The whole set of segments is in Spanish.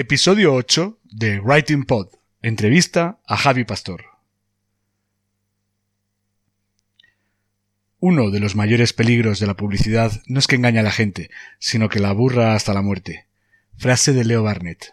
Episodio 8 de Writing Pod. Entrevista a Javi Pastor. Uno de los mayores peligros de la publicidad no es que engañe a la gente, sino que la aburra hasta la muerte. Frase de Leo Barnett.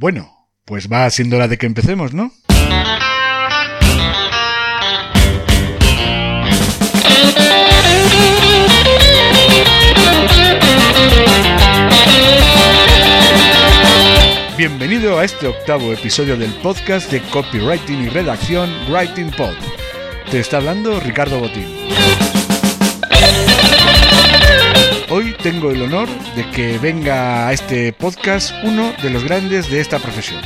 Bueno, pues va siendo hora de que empecemos, ¿no? Bienvenido a este octavo episodio del podcast de copywriting y redacción Writing Pod. Te está hablando Ricardo Botín. Tengo el honor de que venga a este podcast uno de los grandes de esta profesión.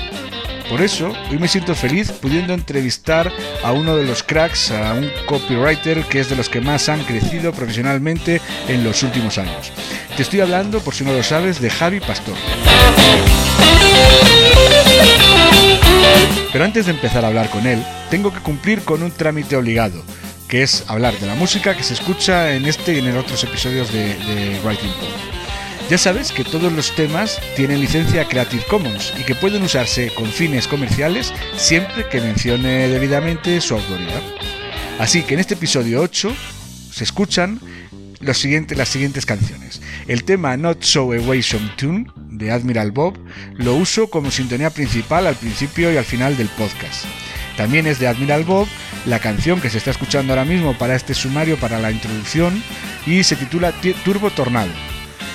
Por eso, hoy me siento feliz pudiendo entrevistar a uno de los cracks, a un copywriter que es de los que más han crecido profesionalmente en los últimos años. Te estoy hablando, por si no lo sabes, de Javi Pastor. Pero antes de empezar a hablar con él, tengo que cumplir con un trámite obligado, que es hablar de la música que se escucha en este y en otros episodios de, de Writing Pod. Ya sabes que todos los temas tienen licencia Creative Commons y que pueden usarse con fines comerciales siempre que mencione debidamente su autoridad. Así que en este episodio 8 se escuchan las siguientes canciones. El tema Not So Away Some Tune de Admiral Bob lo uso como sintonía principal al principio y al final del podcast. También es de Admiral Bob la canción que se está escuchando ahora mismo para este sumario, para la introducción, y se titula Turbo Tornado.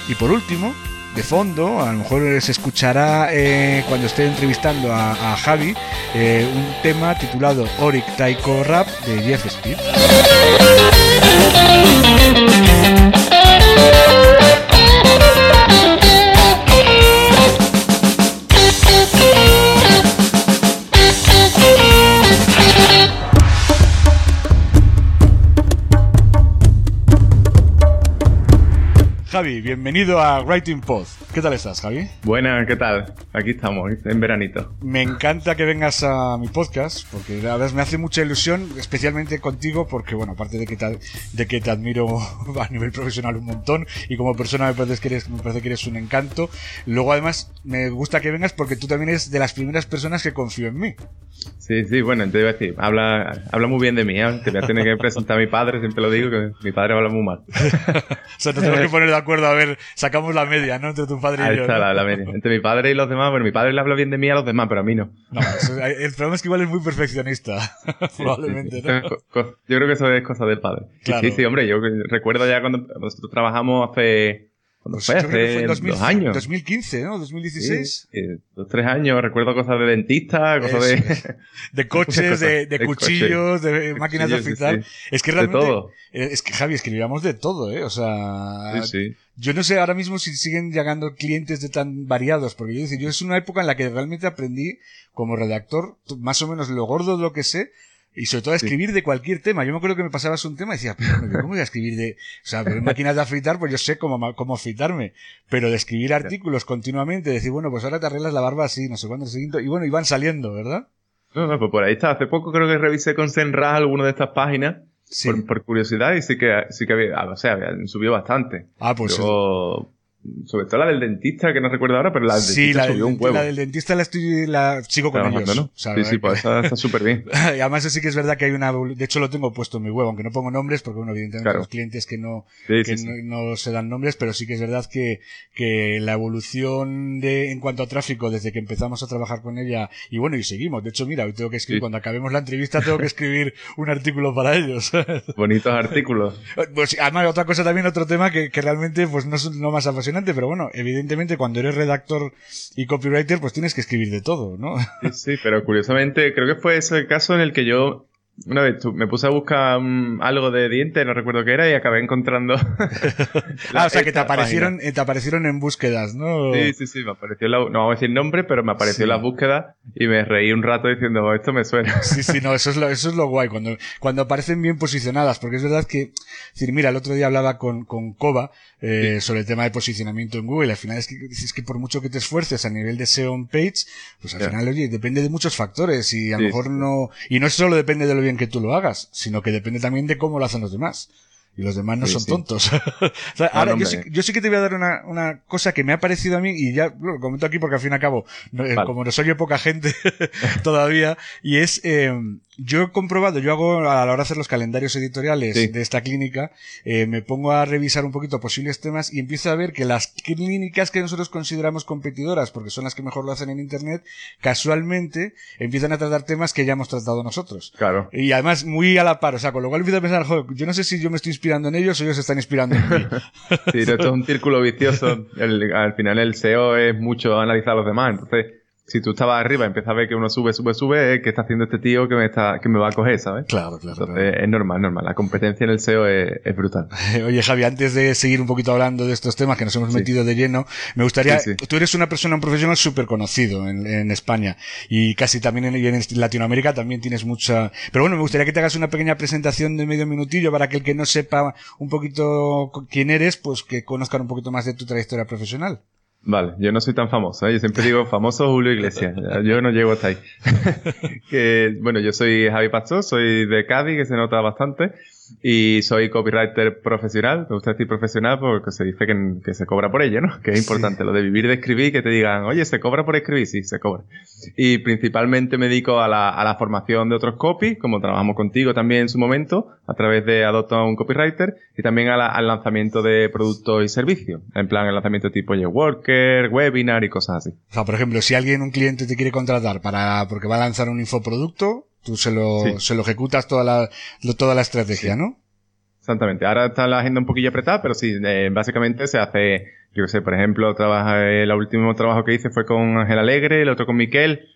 Y por último, de fondo, a lo mejor se escuchará eh, cuando esté entrevistando a, Javi eh, un tema titulado Oric Taiko Rap de Jeff Speed. Bienvenido a Writing Pod. ¿Qué tal estás, Javi? Buenas, ¿qué tal? Aquí estamos, en veranito. Me encanta que vengas a mi podcast, porque la verdad me hace mucha ilusión, especialmente contigo, porque, bueno, aparte de que te, de que te admiro a nivel profesional un montón, y como persona me parece, que eres, me parece que eres un encanto, luego además me gusta que vengas porque tú también eres de las primeras personas que confío en mí. Sí, sí, bueno, te iba a decir, habla, habla muy bien de mí, ¿eh? te voy a tener que presentar a mi padre, siempre lo digo, que mi padre habla muy mal. o sea, te tenemos que poner de acuerdo, a ver, sacamos la media, ¿no? Entre tu padre y Ahí yo. está ¿no? la, la media. Entre mi padre y los demás, bueno, mi padre le habla bien de mí a los demás, pero a mí no. No, eso- el problema es que igual es muy perfeccionista, probablemente, Sí, sí. ¿no? Yo creo que eso es cosa del padre. Claro. Sí, sí, hombre, yo recuerdo ya cuando nosotros trabajamos hace... Que Hace 2000 dos años. 2015, ¿no? 2016. Sí, sí, dos, tres años, recuerdo cosas de dentista, cosas de... De coches, de, cuchillos, de máquinas de cuchillos, afeitar. sí. Es que de realmente. todo. eh, Es que, Javi, escribíamos de todo, ¿eh? O sea. Yo no sé ahora mismo si siguen llegando clientes de tan variados, porque yo, decir, yo es una época en la que realmente aprendí como redactor, más o menos lo gordo de lo que sé, Y sobre todo a escribir de cualquier tema. Yo me acuerdo que me pasabas un tema y decía, pero ¿cómo voy a escribir de, o sea, en máquinas de afeitar, pues yo sé cómo, cómo afeitarme. Pero de escribir artículos continuamente, decir, bueno, pues ahora te arreglas la barba así, no sé cuándo, siguiente, y bueno, iban saliendo, ¿verdad? No, no, pues por ahí está. Hace poco creo que revisé con Senra alguna de estas páginas. Por, curiosidad y sí que, sí que había, o sea, había subido bastante. Ah, pues sobre todo la del dentista, que no recuerdo ahora, pero la del dentista la subió un huevo. la del dentista la, estoy, la sigo con ellos. ¿no? sí, sí, pues está súper bien. y además sí que es verdad que hay una... De hecho lo tengo puesto en mi web, aunque no pongo nombres, porque bueno, evidentemente los clientes que no, que no, se dan nombres, pero sí que es verdad que, que la evolución de, en cuanto a tráfico desde que empezamos a trabajar con ella, y bueno, y seguimos. De hecho, mira, hoy tengo que escribir, cuando acabemos la entrevista tengo que escribir un artículo para ellos. Bonitos artículos. Pues además otra cosa también, otro tema que, que realmente pues no no más apasionante, pero bueno, evidentemente cuando eres redactor y copywriter, pues tienes que escribir de todo, ¿no? Sí, sí, pero curiosamente creo que fue ese el caso en el que yo una vez me puse a buscar mm, algo de diente, no recuerdo qué era, y acabé encontrando. ah, o sea que te aparecieron, te aparecieron en búsquedas, ¿no? Sí, sí, sí, me apareció la, no vamos a decir nombre, pero me apareció en las búsquedas y me reí un rato diciendo, oh, esto me suena. Sí, sí, no, eso es lo, eso es lo guay, cuando, cuando aparecen bien posicionadas, porque es verdad que, decir, mira, el otro día hablaba con, con Koba, eh, sobre el tema de posicionamiento en Google, al final es que, es que por mucho que te esfuerces a nivel de SEO on page, pues al final, oye, depende de muchos factores y a lo mejor no, y no solo depende de lo bien que tú lo hagas, sino que depende también de cómo lo hacen los demás. Y los demás no son tontos. ahora, yo, sí, yo, sí, que te voy a dar una, una, cosa que me ha parecido a mí, y ya lo comento aquí porque al fin y al cabo, eh, como no soy poca gente todavía, y es, eh, yo he comprobado, yo hago a la hora de hacer los calendarios editoriales de esta clínica, eh, me pongo a revisar un poquito posibles temas y empiezo a ver que las clínicas que nosotros consideramos competidoras, porque son las que mejor lo hacen en Internet, casualmente empiezan a tratar temas que ya hemos tratado nosotros. Claro. Y además muy a la par, o sea, con lo cual empiezo a pensar, joder, yo no sé si yo me estoy inspirando en ellos o ellos se están inspirando en mí. sí, esto es un círculo vicioso. al final el SEO es mucho analizar a los demás, entonces si tú estabas arriba y empiezas a ver que uno sube, sube, sube, ¿qué está haciendo este tío que me está, que me va a coger, ¿sabes? Claro, claro. Entonces, es normal, normal. La competencia en el SEO es, es, brutal. Oye, Javi, antes de seguir un poquito hablando de estos temas que nos hemos metido de lleno, me gustaría, tú eres una persona, un profesional súper conocido en, en, España y casi también en, en, Latinoamérica también tienes mucha, pero bueno, me gustaría que te hagas una pequeña presentación de medio minutillo para que el que no sepa un poquito quién eres, pues que conozcan un poquito más de tu trayectoria profesional. Vale, yo no soy tan famoso, ¿eh? yo siempre digo famoso Julio Iglesias, yo no llego hasta ahí. que, bueno, yo soy Javi Pastor, soy de Cádiz, que se nota bastante, y soy copywriter profesional. Me gusta decir profesional porque se dice que, se cobra por ello, ¿no? Que es importante lo de vivir de escribir, que te digan, oye, ¿se cobra por escribir? Sí, se cobra. Y principalmente me dedico a la, a la formación de otros copies, como trabajamos contigo también en su momento, a través de Adopta un Copywriter, y también al lanzamiento de productos y servicios. En plan, el lanzamiento tipo Worker, webinar y cosas así. O sea, por ejemplo, si alguien, un cliente te quiere contratar para, porque va a lanzar un infoproducto, Tú se lo, se lo ejecutas toda la, toda la estrategia, ¿no? Exactamente. Ahora está la agenda un poquillo apretada, pero sí, eh, básicamente se hace, yo qué sé, por ejemplo, trabaja, el último trabajo que hice fue con Ángel Alegre, el otro con Miquel.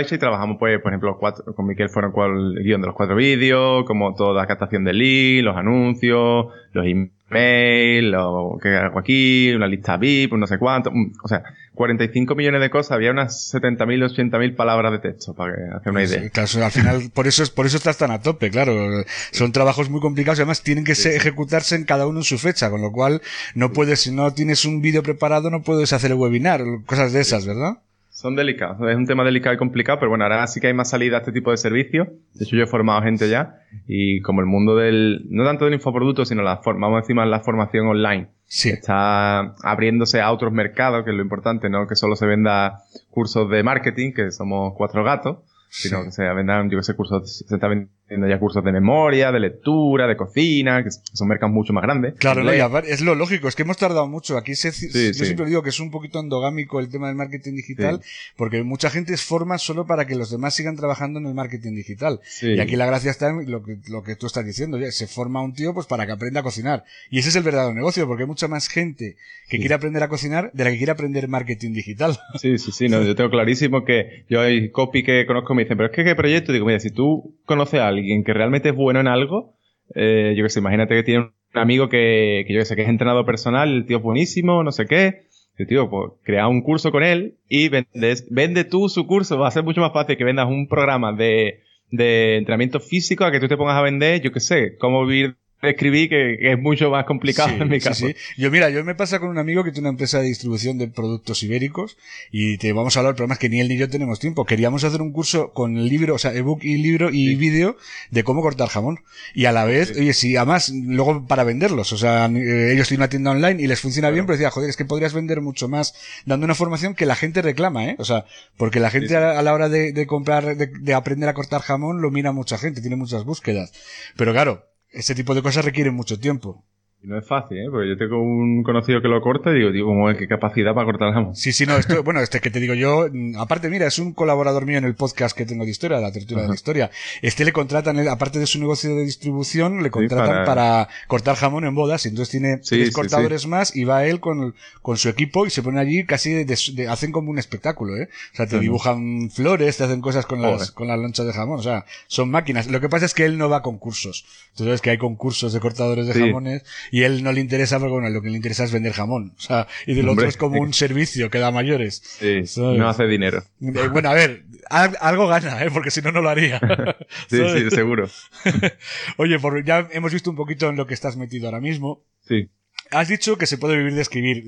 Y trabajamos, pues, por ejemplo, cuatro, con Miquel fueron el guion de los cuatro vídeos, como toda la captación de lead, los anuncios, los emails, lo que hago aquí, una lista VIP, no sé cuánto, o sea, 45 millones de cosas, había unas 70.000, 80.000 palabras de texto, para que hacer una idea. claro, al final, por eso, por eso estás tan a tope, claro. Son trabajos muy complicados y además tienen que ejecutarse en cada uno en su fecha, con lo cual no puedes, si no tienes un vídeo preparado, no puedes hacer el webinar, cosas de esas, ¿verdad? Son delicados, es un tema delicado y complicado, pero bueno, ahora sí que hay más salida a este tipo de servicios. De hecho, yo he formado gente ya y como el mundo del, no tanto del infoproducto, sino la forma, vamos a decir más la formación online. Sí. Está abriéndose a otros mercados, que es lo importante, no que solo se venda cursos de marketing, que somos cuatro gatos, sino que se vendan, yo que sé, cursos, se está vendiendo ya cursos de memoria, de lectura, de cocina, que son mercados mucho más grandes. Claro, es lo lógico, es que hemos tardado mucho. Aquí se, yo siempre digo que es un poquito endogámico el tema del marketing digital, porque mucha gente es forma solo para que los demás sigan trabajando en el marketing digital. Y aquí la gracia está en lo que, lo que tú estás diciendo, ya, se forma un tío pues para que aprenda a cocinar. Y ese es el verdadero negocio, porque hay mucha más gente que quiere aprender a cocinar de la que quiere aprender marketing digital. Sí, sí, sí, no, yo tengo clarísimo que yo hay copy que conozco me dicen, pero es que qué proyecto, digo, mira, si tú conoces a alguien que realmente es bueno en algo, eh, yo que sé, imagínate que tiene un amigo que, que yo que sé, que es entrenador personal, el tío es buenísimo, no sé qué, el tío, pues crea un curso con él y vendes, vende tú su curso, va a ser mucho más fácil que vendas un programa de, de entrenamiento físico a que tú te pongas a vender, yo qué sé, cómo vivir escribí que, es mucho más complicado en mi caso. Sí, Yo, mira, yo me pasa con un amigo que tiene una empresa de distribución de productos ibéricos y te vamos a hablar, problema es que ni él ni yo tenemos tiempo. Queríamos hacer un curso con el libro, o sea, ebook y libro y vídeo de cómo cortar jamón. Y a la vez, oye, sí, además, luego para venderlos, o sea, eh, ellos tienen una tienda online y les funciona bien, pero decía, joder, es que podrías vender mucho más dando una formación que la gente reclama, ¿eh? O sea, porque la gente a, la hora de, de comprar, de, de aprender a cortar jamón, lo mira mucha gente, tiene muchas búsquedas. Pero claro, ese tipo de cosas requieren mucho tiempo. Y no es fácil, ¿eh? Porque yo tengo un conocido que lo corta y digo, digo. ¿Qué capacidad para cortar jamón? Sí, sí, no, esto, bueno, este que te digo yo, mm, aparte, mira, es un colaborador mío en el podcast que tengo de historia, la tertulia de la historia. Este le contratan, aparte de su negocio de distribución, le contratan para... cortar jamón en bodas, y entonces tiene tres cortadores más y va él con, con su equipo y se pone allí casi de, hacen como un espectáculo, ¿eh? O sea, te dibujan flores, te hacen cosas con las, con las lonchas de jamón, o sea, son máquinas. Lo que pasa es que él no va a concursos. Tú sabes que hay concursos de cortadores de jamones y él no le interesa porque bueno, lo que le interesa es vender jamón. O sea, y del otro es como un servicio que da mayores. Sí, no hace dinero. Eh, bueno, a ver, algo gana, ¿eh? porque si no, no lo haría. sí, sí, seguro. Oye, por, ya hemos visto un poquito en lo que estás metido ahora mismo. Sí. Has dicho que se puede vivir de escribir.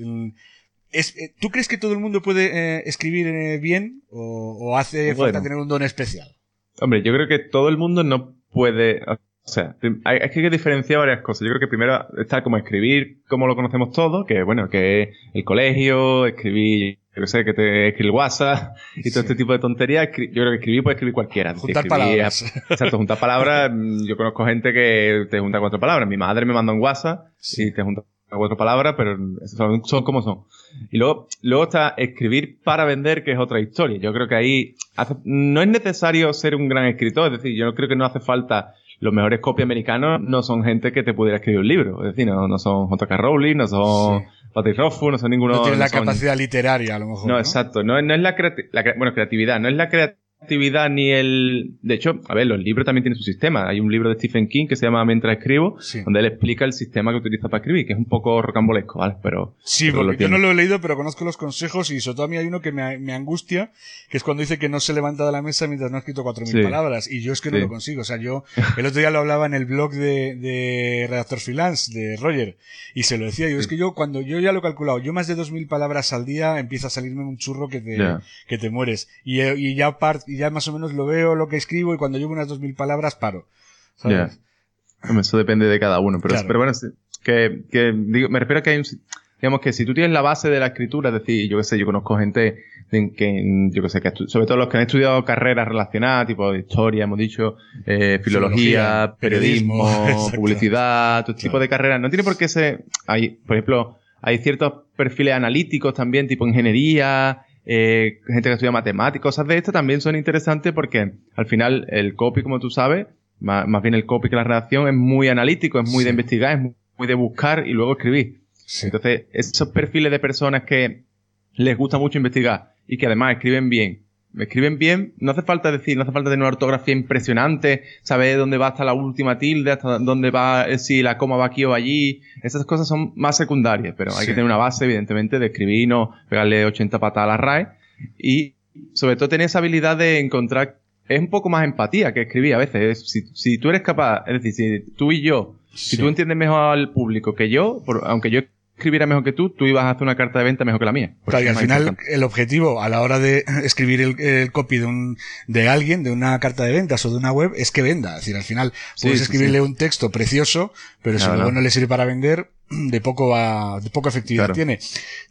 Es, eh, ¿Tú crees que todo el mundo puede eh, escribir bien o, o hace falta tener un don especial? Hombre, yo creo que todo el mundo no puede o sea, hay, es que hay que diferenciar varias cosas. Yo creo que primero está como escribir como lo conocemos todos, que bueno, que es el colegio, escribir, yo sé, que te escribe el WhatsApp y todo este tipo de tonterías. Yo creo que escribir puede escribir cualquiera. Juntar palabras. Exacto, juntar palabras. Mm, yo conozco gente que te junta cuatro palabras. Mi madre me manda un WhatsApp y te junta cuatro palabras, pero son, son como son. Y luego, luego está escribir para vender, que es otra historia. Yo creo que ahí no es necesario ser un gran escritor, es decir, yo creo que no hace falta los mejores copias americanos no son gente que te pudiera escribir un libro. Es decir, no, son J.K. Rowling, no son Patrick Rothfuss, no son ninguno. No tienen la capacidad literaria, a lo mejor. No, exacto. No, no es la, la, bueno, creatividad. No es la creatividad actividad ni el... De hecho, a ver, los libros también tienen su sistema. Hay un libro de Stephen King que se llama Mientras escribo, donde él explica el sistema que utiliza para escribir, que es un poco rocambolesco, ¿vale? Pero... Sí, porque yo no lo he leído, pero conozco los consejos y sobre todo a mí hay uno que me, angustia, que es cuando dice que no se levanta de la mesa mientras no ha escrito cuatro mil palabras. Y yo es que no lo consigo. O sea, yo el otro día lo hablaba en el blog de, de Redactor Freelance, de Roger, y se lo decía. Yo es que yo, cuando yo ya lo he calculado, yo más de dos mil palabras al día empieza a salirme un churro que te, que te mueres. Y, y ya part, y ya más o menos lo veo, lo que escribo y cuando llevo unas dos mil palabras paro. ¿sabes? Eso depende de cada uno, pero, pero bueno, que, que digo, me refiero a que hay un, digamos que si tú tienes la base de la escritura, es decir, yo qué sé, yo conozco gente que, yo qué sé, que sobre todo los que han estudiado carreras relacionadas, tipo historia, hemos dicho, eh, filología, periodismo, publicidad, todo tipo de carreras, no tiene por qué ser, hay, por ejemplo, hay ciertos perfiles analíticos también, tipo ingeniería, eh, gente que estudia matemáticas, cosas de esto también son interesantes porque al final el copy, como tú sabes, más, bien el copy que la redacción es muy analítico, es muy de investigar, es muy de buscar y luego escribir. Entonces, esos perfiles de personas que les gusta mucho investigar y que además escriben bien escriben bien, no hace falta decir, no hace falta tener una ortografía impresionante, saber dónde va hasta la última tilde, hasta dónde va, eh, si la coma va aquí o allí. Esas cosas son más secundarias, pero hay que tener una base, evidentemente, de escribir, no pegarle 80 patas a la RAE. Y sobre todo tener esa habilidad de encontrar, es un poco más empatía que escribir a veces. Si, si tú eres capaz, es decir, si tú y yo, si tú entiendes mejor al público que yo, aunque yo escribiera mejor que tú, tú ibas a hacer una carta de venta mejor que la mía. Claro, y al final el objetivo a la hora de escribir el, copy de un de alguien, de una carta de ventas o de una web, es que venda. Es decir, al final puedes escribirle un texto precioso, pero si luego no le sirve para vender, de poco va, de poca efectividad tiene.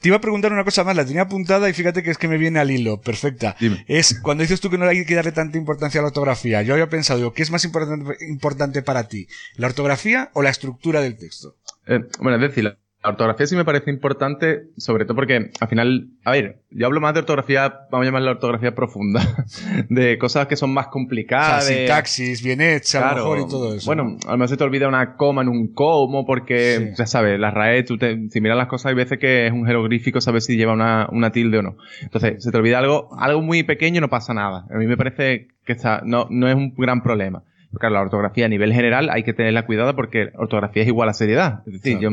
Te iba a preguntar una cosa más, la tenía apuntada y fíjate que es que me viene al hilo, perfecta. Es cuando dices tú que no hay que darle tanta importancia a la ortografía. Yo había pensado, ¿qué es más importante, importante para ti? ¿La ortografía o la estructura del texto? Eh, bueno, es decir, la ortografía sí me parece importante, sobre todo porque al final, a ver, yo hablo más de ortografía, vamos a llamarla ortografía profunda, de cosas que son más complicadas. O sintaxis, bien hecha, a lo mejor y todo eso. Bueno, a lo mejor se te olvida una coma en un como, porque, ya sabes, la RAE, tú te, si miras las cosas, hay veces que es un jeroglífico, sabes si lleva una, una tilde o no. Entonces, se te olvida algo, algo muy pequeño, no pasa nada. A mí me parece que está, no, no es un gran problema. Porque la ortografía a nivel general hay que tenerla cuidada porque ortografía es igual a seriedad. Es decir, yo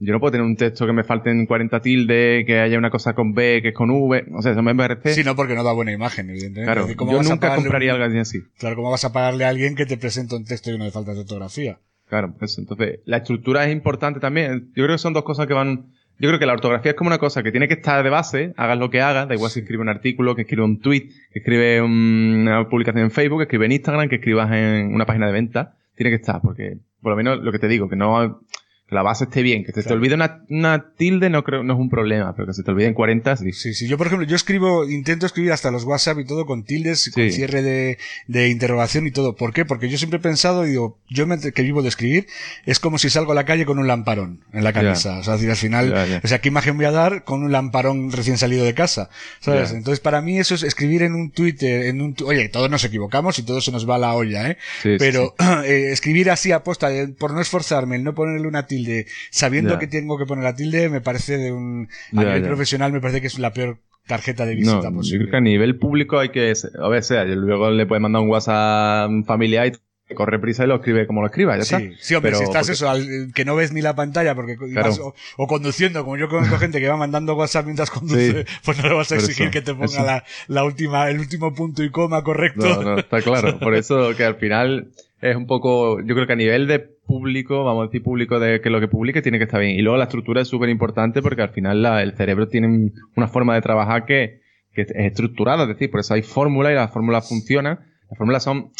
yo no puedo tener un texto que me falten 40 tildes, que haya una cosa con B, que es con V. O sea, eso me parece. Sí, no, porque no da buena imagen, evidentemente. Claro, decir, ¿cómo yo nunca compraría un- algo así. Claro, ¿cómo vas a pagarle a alguien que te presenta un texto lleno de faltas de ortografía? Claro, eso. Entonces, la estructura es importante también. Yo creo que son dos cosas que van. Yo creo que la ortografía es como una cosa que tiene que estar de base, hagas lo que hagas, da igual si escribe un artículo, que escribe un tweet, que escribe un- una publicación en Facebook, que escribe en Instagram, que escribas en una página de venta, tiene que estar, porque por lo menos lo que te digo, que no la base esté bien, que se te olvide una, una tilde no creo no es un problema, pero que se te olviden 40 sí. Sí, sí. Yo, por ejemplo, yo escribo, intento escribir hasta los WhatsApp y todo con tildes, con cierre de, de interrogación y todo. ¿Por qué? Porque yo siempre he pensado, digo, yo me- que vivo de escribir, es como si salgo a la calle con un lamparón en la camisa. O sea, decir, al final, o sea, ¿qué imagen voy a dar con un lamparón recién salido de casa? ¿Sabes? Entonces, para mí eso es escribir en un Twitter, en un, oye, todos nos equivocamos y todo se nos va a la olla, ¿eh? Sí, sí, Pero eh, escribir así aposta, eh, por no esforzarme, el no ponerle una tilde, sabiendo Ya. que tengo que poner la tilde, me parece de un, a nivel profesional me parece que es la peor tarjeta de visita No, yo posible. creo que a nivel público hay que, a ver, sea, luego le puedes mandar un WhatsApp a un familiar y corre prisa y lo escribe como lo escriba, ya Sí, está. sí, hombre, Pero si estás porque- eso, al- que no ves ni la pantalla porque y Claro. vas- o, o conduciendo, como yo conozco gente que va mandando WhatsApp mientras conduce, Sí. pues no le vas a exigir eso, que te ponga la, la última, el último punto y coma correcto. No, no, está claro. Por eso que al final es un poco, yo creo que a nivel de público, vamos a decir público de que lo que publique tiene que estar bien. Y luego la estructura es súper importante porque al final el cerebro tiene un- una forma de trabajar que, es estructurada, es decir, por eso hay fórmulas y las fórmulas funcionan. Las fórmulas son,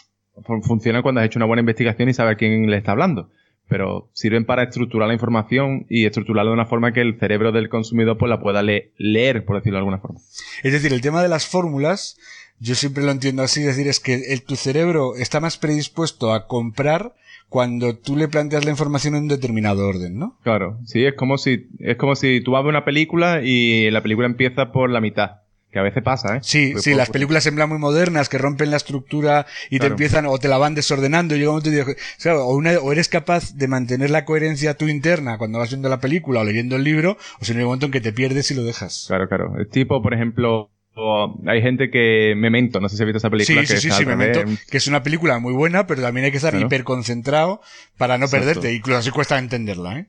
fun- funcionan cuando has hecho una buena investigación y sabes a quién le está hablando. Pero sirven para estructurar la información y estructurarla de una forma que el cerebro del consumidor pues la pueda le- leer, por decirlo de alguna forma. Es decir, el tema de las fórmulas, yo siempre lo entiendo así, es decir, es que el, tu cerebro está más predispuesto a comprar cuando tú le planteas la información en un determinado orden, ¿no? Claro, sí, es como si, es como si tú vas a ver una película y la película empieza por la mitad. Que a veces pasa, ¿eh? Sí, Pues sí, por- las películas en plan muy modernas que rompen la estructura y te empiezan o te la van desordenando y llega un momento y o, una- o eres capaz de mantener la coherencia tú interna cuando vas viendo la película o leyendo el libro, o si no hay un momento en que te pierdes y lo dejas. Claro, claro. Es tipo, por ejemplo, o- hay gente que Memento, no sé si has visto esa película. Sí, que sí, sí, me meto, que es una película muy buena, pero también hay que estar Claro. hiperconcentrado para no Exacto. perderte, incluso así cuesta entenderla, ¿eh?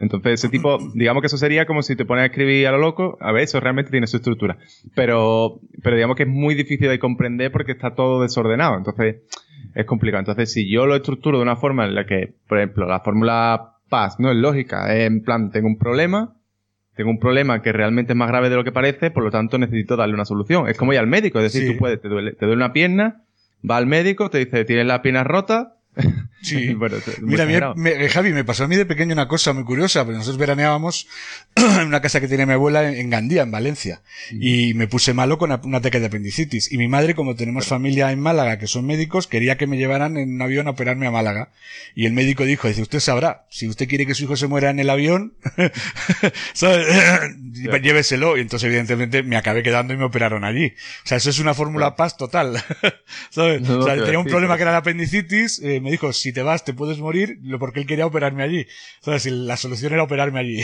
Entonces, ese tipo, digamos que eso sería como si te pones a escribir a lo loco. A ver, eso realmente tiene su estructura. Pero, pero digamos que es muy difícil de comprender porque está todo desordenado. Entonces, es complicado. Entonces, si yo lo estructuro de una forma en la que, por ejemplo, la fórmula PAS no es lógica, es en plan, tengo un problema, tengo un problema que realmente es más grave de lo que parece, por lo tanto necesito darle una solución. Es como ir al médico, es decir, Sí. tú puedes, te duele, te duele una pierna, va al médico, te dice, tienes la pierna rota. Sí. Bueno, Mira, me- eh, Javi, me pasó a mí de pequeño una cosa muy curiosa, porque nosotros veraneábamos en una casa que tiene mi abuela en, Gandía, en Valencia, y me puse malo con un ataque de apendicitis. Y mi madre, como tenemos familia en Málaga, que son médicos, quería que me llevaran en un avión a operarme a Málaga. Y el médico dijo, dice, usted sabrá, si usted quiere que su hijo se muera en el avión, lléveselo. Y entonces, evidentemente, me acabé quedando y me operaron allí. O sea, eso es una fórmula paz total. ¿Sabes? No, o sea, pero tenía un problema pero- que era la apendicitis, eh, me dijo, si te vas te puedes morir, porque él quería operarme allí. O sea, si la solución era operarme allí.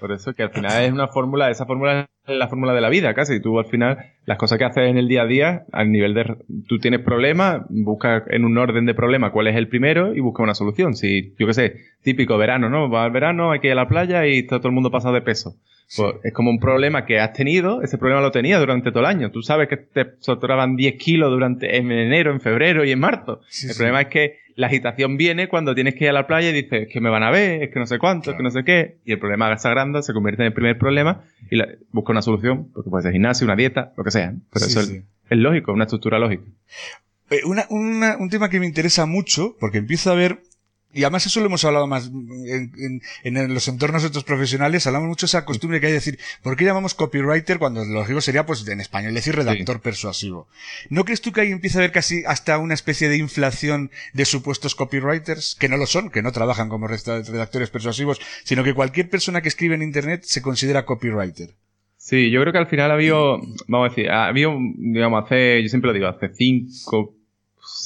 Por eso que al final es una fórmula, esa fórmula la fórmula de la vida casi. Tú al final, las cosas que haces en el día a día, al nivel de, tú tienes problemas, busca en un orden de problema cuál es el primero y busca una solución. Si, yo qué sé, típico verano, ¿no? Va al verano, hay que ir a la playa y está todo el mundo pasado de peso. Pues es como un problema que has tenido, ese problema lo tenías durante todo el año. Tú sabes que te sobraban 10 kilos durante, en enero, en febrero y en marzo. Sí, el sí. problema es que la agitación viene cuando tienes que ir a la playa y dices, es que me van a ver, es que no sé cuánto, es que no sé qué. Y el problema se agranda, se convierte en el primer problema y la- busca una solución, porque puede ser gimnasio, una dieta, lo que sea. Pero Sí, eso es- sí. es lógico, una estructura lógica. Eh, una- una- un tema que me interesa mucho, porque empiezo a ver, y además eso lo hemos hablado más en, en- en los entornos de otros profesionales, hablamos mucho de esa costumbre que hay de decir, ¿por qué llamamos copywriter cuando lo lógico sería, pues en español decir redactor persuasivo? ¿No crees tú que ahí empieza a haber casi hasta una especie de inflación de supuestos copywriters, que no lo son, que no trabajan como redactores persuasivos, sino que cualquier persona que escribe en internet se considera copywriter? Sí, yo creo que al final ha habido, vamos a decir, ha habido, digamos, hace, yo siempre lo digo, hace cinco,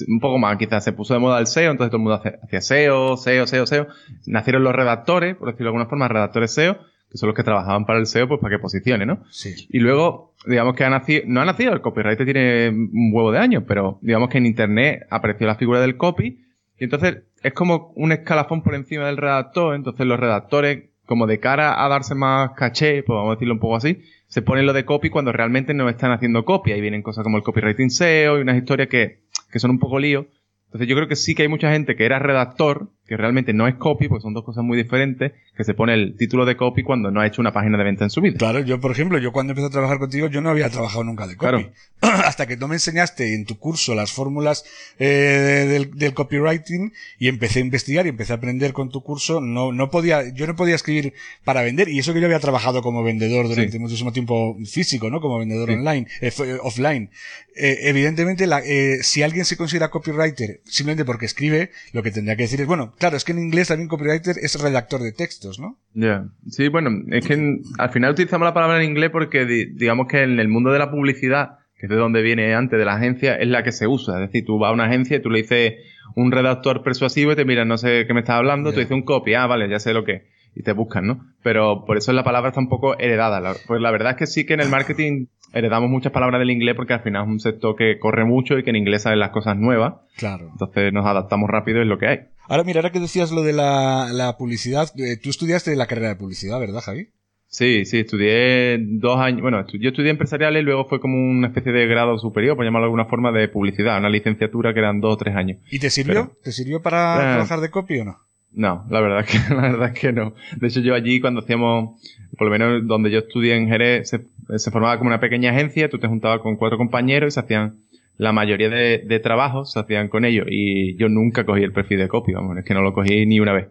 un poco más quizás, se puso de moda el SEO, entonces todo el mundo hacía SEO, SEO, SEO, SEO. Nacieron los redactores, por decirlo de alguna forma, redactores SEO, que son los que trabajaban para el SEO, pues para que posicione, ¿no? Sí. Y luego, digamos que ha nacido, no ha nacido, el copyright tiene un huevo de años, pero digamos que en internet apareció la figura del copy, y entonces es como un escalafón por encima del redactor, entonces los redactores como de cara a darse más caché, pues vamos a decirlo un poco así, se pone lo de copy cuando realmente no están haciendo copia. Y vienen cosas como el copywriting SEO y unas historias que, que son un poco lío. Entonces yo creo que sí que hay mucha gente que era redactor, que realmente no es copy, porque son dos cosas muy diferentes, que se pone el título de copy cuando no ha hecho una página de venta en su vida. Claro, yo por ejemplo, yo cuando empecé a trabajar contigo, yo no había trabajado nunca de copy. Hasta que tú me enseñaste en tu curso las fórmulas eh, del, del, copywriting y empecé a investigar y empecé a aprender con tu curso, no, no podía, yo no podía escribir para vender y eso que yo había trabajado como vendedor durante sí. muchísimo tiempo físico, ¿no? Como vendedor sí. online, eh, offline. Eh, evidentemente, la, eh, si alguien se considera copywriter simplemente porque escribe, lo que tendría que decir es, bueno, claro, es que en inglés también copywriter es redactor de textos, ¿no? Ya, yeah. sí, bueno, es que en, al final utilizamos la palabra en inglés porque di, digamos que en el mundo de la publicidad, que es de donde viene antes de la agencia, es la que se usa. Es decir, tú vas a una agencia y tú le dices un redactor persuasivo y te miran, no sé qué me estás hablando, yeah. tú dices un copy, ah, vale, ya sé lo que es. Y te buscan, ¿no? Pero por eso la palabra está un poco heredada. La, pues la verdad es que sí que en el marketing heredamos muchas palabras del inglés porque al final es un sector que corre mucho y que en inglés saben las cosas nuevas. Claro. Entonces nos adaptamos rápido es lo que hay. Ahora mira, ahora que decías lo de la, la publicidad, eh, tú estudiaste la carrera de publicidad, ¿verdad, Javi? Sí, sí, estudié dos años, bueno, yo estudié empresariales y luego fue como una especie de grado superior, por llamarlo de alguna forma, de publicidad, una licenciatura que eran dos o tres años. ¿Y te sirvió? Pero, ¿Te sirvió para eh, trabajar de copy o no? No, la verdad que la verdad que no. De hecho, yo allí cuando hacíamos, por lo menos donde yo estudié en Jerez, se, se formaba como una pequeña agencia, tú te juntabas con cuatro compañeros y se hacían la mayoría de, de trabajos se hacían con ellos y yo nunca cogí el perfil de copy, vamos, es que no lo cogí ni una vez.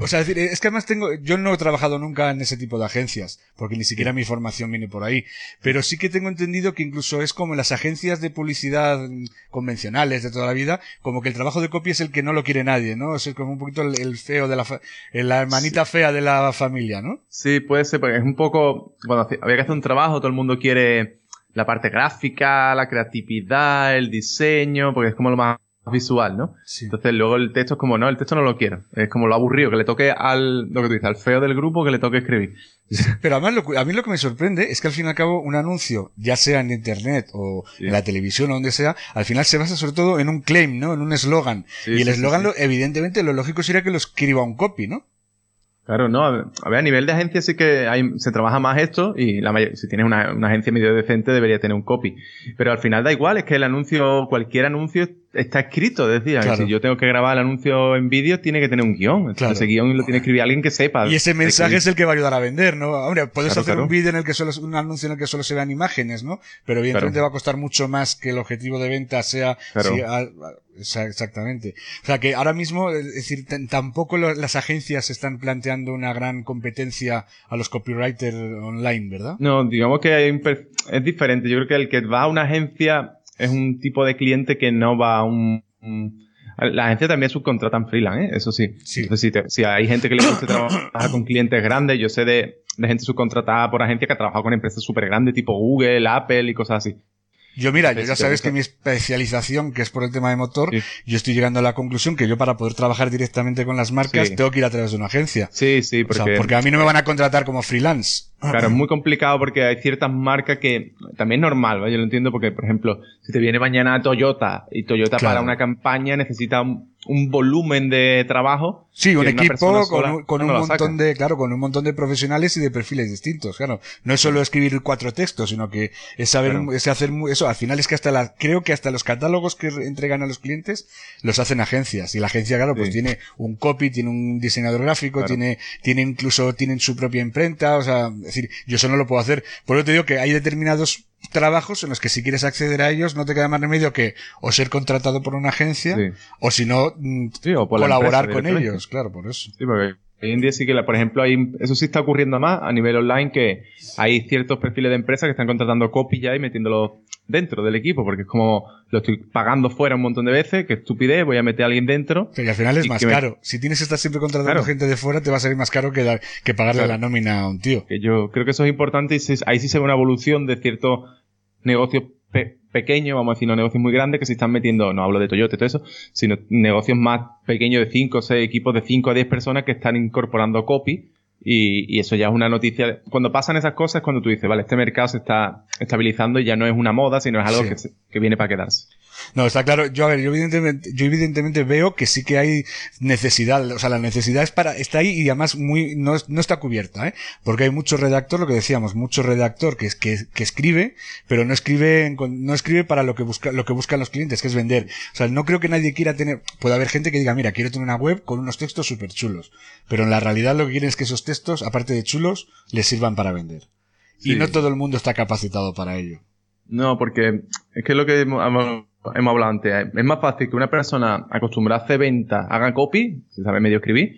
O sea, es decir, es que además tengo, yo no he trabajado nunca en ese tipo de agencias, porque ni siquiera mi formación viene por ahí, pero sí que tengo entendido que incluso es como en las agencias de publicidad convencionales de toda la vida, como que el trabajo de copy es el que no lo quiere nadie, ¿no? Es como un poquito el, el feo de la, la hermanita sí. fea de la familia, ¿no? Sí, puede ser, porque es un poco, cuando había que hacer un trabajo, todo el mundo quiere la parte gráfica, la creatividad, el diseño, porque es como lo más visual, ¿no? Sí. Entonces luego el texto es como, no, el texto no lo quiero. Es como lo aburrido, que le toque al, lo que tú dices, al feo del grupo que le toque escribir. Pero además lo, a mí lo que me sorprende es que al fin y al cabo un anuncio, ya sea en internet o sí. en la televisión o donde sea, al final se basa sobre todo en un claim, ¿no? En un eslogan. Sí, y el eslogan, evidentemente, lo lógico sería que lo escriba un copy, ¿no? Claro, no, a ver, a nivel de agencia sí que hay, se trabaja más esto y la mayor, si tienes una, una, agencia medio decente debería tener un copy. Pero al final da igual, es que el anuncio, cualquier anuncio está escrito, decía, claro. si yo tengo que grabar el anuncio en vídeo tiene que tener un guion. Claro. Ese guion lo tiene que escribir alguien que sepa. Y ese mensaje es el que va a ayudar a vender, ¿no? Hombre, puedes claro, hacer un vídeo en el que solo, un anuncio en el que solo se vean imágenes, ¿no? Pero evidentemente va a costar mucho más que el objetivo de venta sea, si a, Exactamente. O sea que ahora mismo, es decir, tampoco las agencias están planteando una gran competencia a los copywriters online, ¿verdad? No, digamos que es diferente. Yo creo que el que va a una agencia es un tipo de cliente que no va a un, un la agencia también subcontratan freelance, ¿eh? eso sí. sí. Entonces, si, te, si, hay gente que le gusta trabajar con clientes grandes, yo sé de, de gente subcontratada por agencia que ha trabajado con empresas súper grandes tipo Google, Apple y cosas así. Yo mira, yo ya sabes que mi especialización, que es por el tema de motor, sí. yo estoy llegando a la conclusión que yo para poder trabajar directamente con las marcas sí. tengo que ir a través de una agencia. Sí, sí, porque... O sea, porque a mí no me van a contratar como freelance. Claro, es muy complicado porque hay ciertas marcas que también es normal, ¿vale? yo lo entiendo porque, por ejemplo, si te viene mañana Toyota y Toyota claro. para una campaña necesita un, un volumen de trabajo. Sí, un equipo con, con no un montón de, claro, con un montón de profesionales y de perfiles distintos, claro. No es solo escribir cuatro textos, sino que es saber, claro. es hacer eso. Al final es que hasta la, creo que hasta los catálogos que entregan a los clientes los hacen agencias. Y la agencia, claro, pues sí. tiene un copy, tiene un diseñador gráfico, claro. tiene, tiene incluso, tienen su propia imprenta, o sea, es decir, yo eso no lo puedo hacer. Por eso te digo que hay determinados trabajos en los que si quieres acceder a ellos no te queda más remedio que o ser contratado por una agencia sí. o si no mm, sí, colaborar con ellos, claro, por eso. Sí, porque hoy en día sí que, por ejemplo, hay, eso sí está ocurriendo más a nivel online que hay ciertos perfiles de empresas que están contratando copy ya y metiéndolo dentro del equipo, porque es como lo estoy pagando fuera un montón de veces, que estupidez, voy a meter a alguien dentro. Pero al final es más caro. Si tienes que estar siempre contratando claro. gente de fuera, te va a salir más caro que, dar, que pagarle claro. la nómina a un tío. Que yo creo que eso es importante y ahí sí se ve una evolución de ciertos negocios pe pequeños, vamos a decir, no negocios muy grandes que se están metiendo, no hablo de Toyota y todo eso, sino negocios más pequeños de 5 o 6 equipos de 5 a 10 personas que están incorporando copy y, y, eso ya es una noticia. Cuando pasan esas cosas, cuando tú dices, vale, este mercado se está estabilizando y ya no es una moda, sino es algo sí. que, se, que, viene para quedarse. No, está claro. Yo, a ver, yo evidentemente, yo evidentemente veo que sí que hay necesidad. O sea, la necesidad es para, está ahí y además muy, no, no está cubierta, ¿eh? Porque hay mucho redactor, lo que decíamos, mucho redactor que, que, que escribe, pero no escribe, no escribe para lo que busca, lo que buscan los clientes, que es vender. O sea, no creo que nadie quiera tener, puede haber gente que diga, mira, quiero tener una web con unos textos súper chulos. Pero en la realidad lo que quieren es que esos textos, aparte de chulos, les sirvan para vender. Y no todo el mundo está capacitado para ello. No, porque es que lo que hemos, hemos hablado antes. Es más fácil que una persona acostumbrada a hacer venta haga copy, si sabe medio escribir,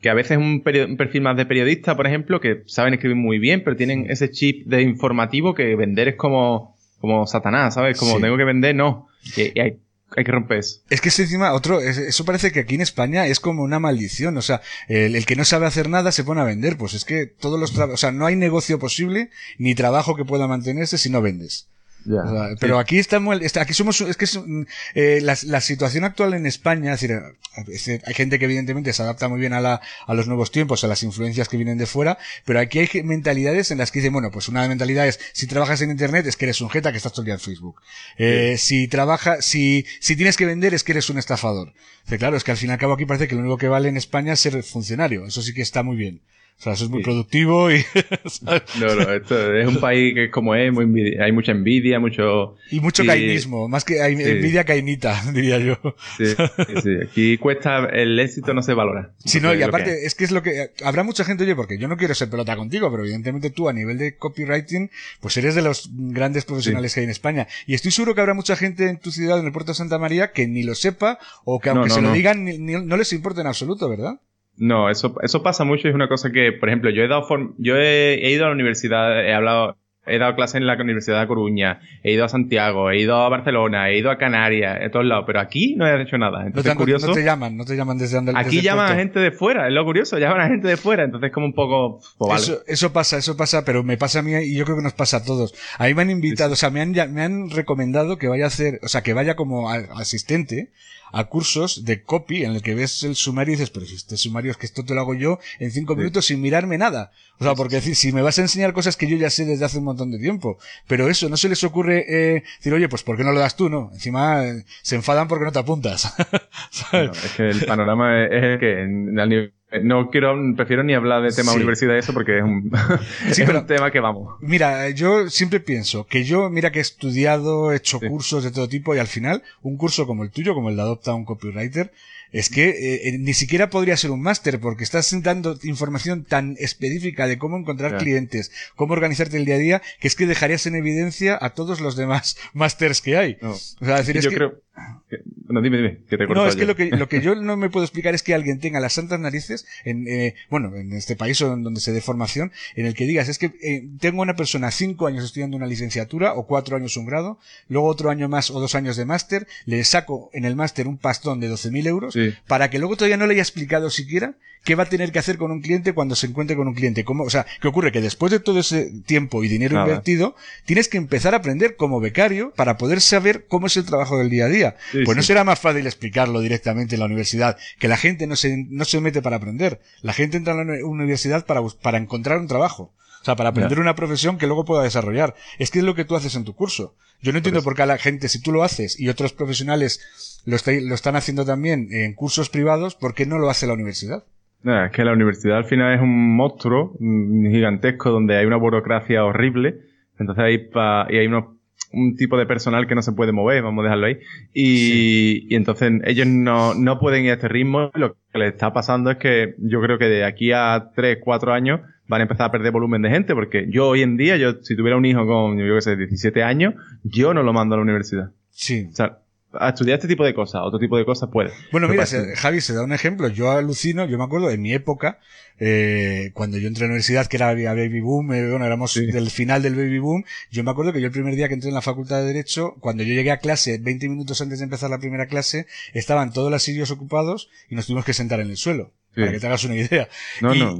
que a veces un, un, perfil más de periodista, por ejemplo, que saben escribir muy bien, pero tienen ese chip de informativo que vender es como, como Satanás, ¿sabes? Como tengo que vender, no. Y, hay, hay, que romper eso. Es que es encima, otro, eso parece que aquí en España es como una maldición. O sea, el, el que no sabe hacer nada se pone a vender. Pues es que todos los trabajos, o sea, no hay negocio posible ni trabajo que pueda mantenerse si no vendes pero aquí estamos, aquí somos, es que eh, la, la, situación actual en España, es decir, hay gente que evidentemente se adapta muy bien a, la, a los nuevos tiempos, a las influencias que vienen de fuera, pero aquí hay mentalidades en las que dicen, bueno, pues una mentalidad es, si trabajas en internet es que eres un jeta que estás todo el día en Facebook. Eh, Si trabajas, si, si tienes que vender es que eres un estafador. claro, es que al fin y al cabo aquí parece que lo único que vale en España es ser funcionario. Eso sí que está muy bien. O sea, eso es muy productivo y... no, no, esto es un país que es como es, muy hay mucha envidia, mucho... Y mucho cainismo, más que hay envidia cainita, diría yo. Sí, sí, aquí cuesta, el éxito no se valora. Sí, no, y aparte, es que es lo que... Habrá mucha gente, oye, porque yo no quiero ser pelota contigo, pero evidentemente tú a nivel de copywriting, pues eres de los grandes profesionales que hay en España. Y estoy seguro que habrá mucha gente en tu ciudad, en el puerto de Santa María, que ni lo sepa, o que aunque se lo digan, no les importa en absoluto, ¿verdad? No, eso, eso pasa mucho. Es una cosa que, por ejemplo, yo he dado yo he, ido a la universidad, he hablado, he dado clases en la Universidad de Coruña, he ido a Santiago, he ido a Barcelona, he ido a Canarias, en todos lados, pero aquí no he hecho nada. Entonces, no, curioso. No te llaman, no te llaman desde donde Aquí llaman a gente de fuera, es lo curioso, llaman a gente de fuera, entonces como un poco. Pues eso, eso, pasa, eso pasa, pero me pasa a mí y yo creo que nos pasa a todos. Ahí me han invitado, o sea, me han, me han recomendado que vaya a hacer, o sea, que vaya como asistente a cursos de copy en el que ves el sumario y dices, pero si este sumario es que esto te lo hago yo en cinco minutos sin mirarme nada. O sea, porque decir, si me vas a enseñar cosas que yo ya sé desde hace un montón de tiempo, pero eso, no se les ocurre eh, decir, oye, pues ¿por qué no lo das tú, no? Encima eh, se enfadan porque no te apuntas. es que el panorama es el que en, al nivel no quiero, prefiero ni hablar de tema universidad y eso porque es un, tema que vamos. Mira, yo siempre pienso que yo, mira que he estudiado, he hecho cursos de todo tipo y al final, un curso como el tuyo, como el de Adopta un Copywriter, es que eh, eh, ni siquiera podría ser un máster porque estás dando información tan específica de cómo encontrar clientes, cómo organizarte el día a día, que es que dejarías en evidencia a todos los demás másters que hay. O sea, decir, es yo creo... No, dime, dime, que te No, es que lo, que lo que yo no me puedo explicar es que alguien tenga las santas narices en, eh, bueno, en este país o en donde se dé formación, en el que digas, es que eh, tengo una persona cinco años estudiando una licenciatura o cuatro años un grado, luego otro año más o dos años de máster, le saco en el máster un pastón de 12.000 euros, para que luego todavía no le haya explicado siquiera qué va a tener que hacer con un cliente cuando se encuentre con un cliente. ¿Cómo, o sea, ¿qué ocurre? Que después de todo ese tiempo y dinero invertido, tienes que empezar a aprender como becario para poder saber cómo es el trabajo del día a día. pues no será más fácil explicarlo directamente en la universidad, que la gente no se, no se mete para aprender. La gente entra en la universidad para, para encontrar un trabajo. O sea, para aprender una profesión que luego pueda desarrollar. Es que es lo que tú haces en tu curso. Yo no entiendo por, qué a la gente, si tú lo haces y otros profesionales lo, lo están haciendo también en cursos privados, ¿por qué no lo hace la universidad? es que la universidad al final es un monstruo gigantesco donde hay una burocracia horrible. Entonces hay, pa, y hay unos, un tipo de personal que no se puede mover, vamos a dejarlo ahí. Y, y entonces ellos no, no pueden ir a este ritmo. Lo que les está pasando es que yo creo que de aquí a 3, 4 años van a empezar a perder volumen de gente, porque yo hoy en día, yo si tuviera un hijo con, yo qué sé, 17 años, yo no lo mando a la universidad. Sí. O sea, a estudiar este tipo de cosas, otro tipo de cosas puede. Bueno, mira, Javi, se da un ejemplo. Yo alucino, yo me acuerdo en mi época, eh, cuando yo entré a la universidad, que era Baby Boom, eh, bueno, éramos del final del Baby Boom, yo me acuerdo que yo el primer día que entré en la Facultad de Derecho, cuando yo llegué a clase, 20 minutos antes de empezar la primera clase, estaban todos los sitios ocupados y nos tuvimos que sentar en el suelo. Para que te hagas una idea.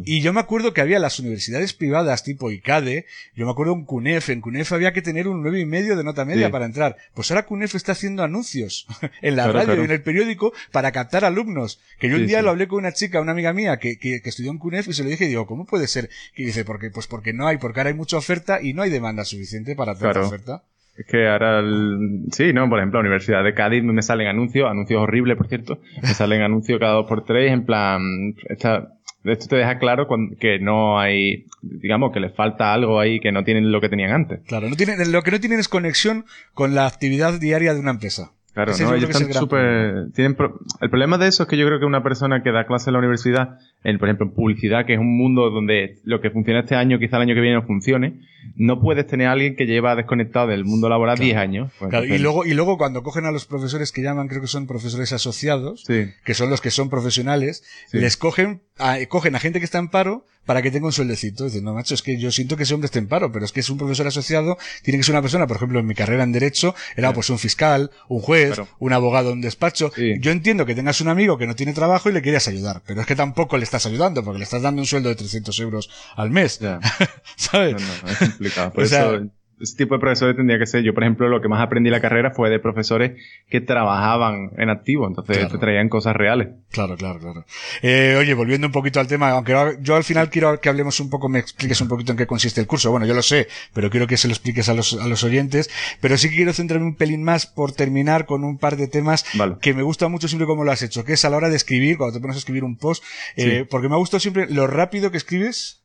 y, yo me acuerdo que había las universidades privadas tipo ICADE, yo me acuerdo en CUNEF, en CUNEF había que tener un nueve y medio de nota media para entrar. Pues ahora CUNEF está haciendo anuncios en la radio y en el periódico para captar alumnos. Que yo un día lo hablé con una chica, una amiga mía que, que, estudió en CUNEF y se lo dije y digo, ¿cómo puede ser? Que dice, porque, pues porque no hay, porque ahora hay mucha oferta y no hay demanda suficiente para tener oferta. Es que ahora, el- sí, ¿no? Por ejemplo, la Universidad de Cádiz me salen anuncios, anuncios horribles, por cierto, me salen anuncios cada dos por tres, en plan, esta, esto te deja claro que no hay, digamos, que les falta algo ahí que no tienen lo que tenían antes. Claro, no tienen, lo que no tienen es conexión con la actividad diaria de una empresa. Claro, Ese ¿no? Ellos el están súper... Tienen pro- El problema de eso es que yo creo que una persona que da clase en la universidad, en, por ejemplo, en publicidad, que es un mundo donde lo que funciona este año, quizá el año que viene no funcione, no puedes tener a alguien que lleva desconectado del mundo laboral 10 años. Pues Claro, y luego, y luego cuando cogen a los profesores que llaman, creo que son profesores asociados, Sí. que son los que son profesionales, Sí. les cogen a, cogen a gente que está en paro para que tenga un sueldecito. Dicen, no, macho, es que yo siento que ese hombre está en paro, pero es que es un profesor asociado, tiene que ser una persona, por ejemplo, en mi carrera en Derecho, era Claro. pues un fiscal, un juez, un abogado en un despacho. Sí. Yo entiendo que tengas un amigo que no tiene trabajo y le quieras ayudar, pero es que tampoco le estás ayudando, porque le estás dando un sueldo de 300 euros al mes. Ya. ¿Sabes? No, no, es complicado. Por O sea- eso, ese tipo de profesores tendría que ser. Yo, por ejemplo, lo que más aprendí en la carrera fue de profesores que trabajaban en activo, entonces Claro. te traían cosas reales. Claro, claro, claro. Eh, oye, volviendo un poquito al tema, aunque yo al final quiero que hablemos un poco, me expliques un poquito en qué consiste el curso. Bueno, yo lo sé, pero quiero que se lo expliques a los, a los oyentes. Pero sí que quiero centrarme un pelín más por terminar con un par de temas Vale. que me gusta mucho siempre como lo has hecho, que es a la hora de escribir, cuando te pones a escribir un post, eh, Sí. porque me ha gustado siempre lo rápido que escribes.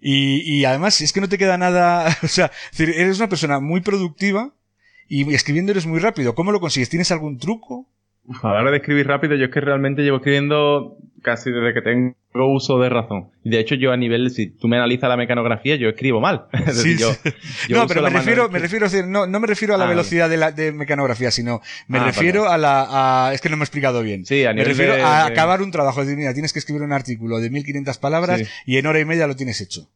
Y, y además es que no te queda nada, o sea, eres una persona muy productiva y escribiendo eres muy rápido. ¿Cómo lo consigues? ¿Tienes algún truco? A la hora de escribir rápido, yo es que realmente llevo escribiendo casi desde que tengo uso de razón. Y de hecho, yo a nivel, si tú me analizas la mecanografía, yo escribo mal. Es decir, Sí, yo, sí. yo no, pero me refiero, me refiero, no, no me refiero a la Ah, velocidad de la de mecanografía, sino me Ah, refiero a la, a, es que no me he explicado bien. Sí, a me nivel refiero de- a acabar un trabajo, es decir, mira, tienes que escribir un artículo de 1500 palabras Sí. y en hora y media lo tienes hecho.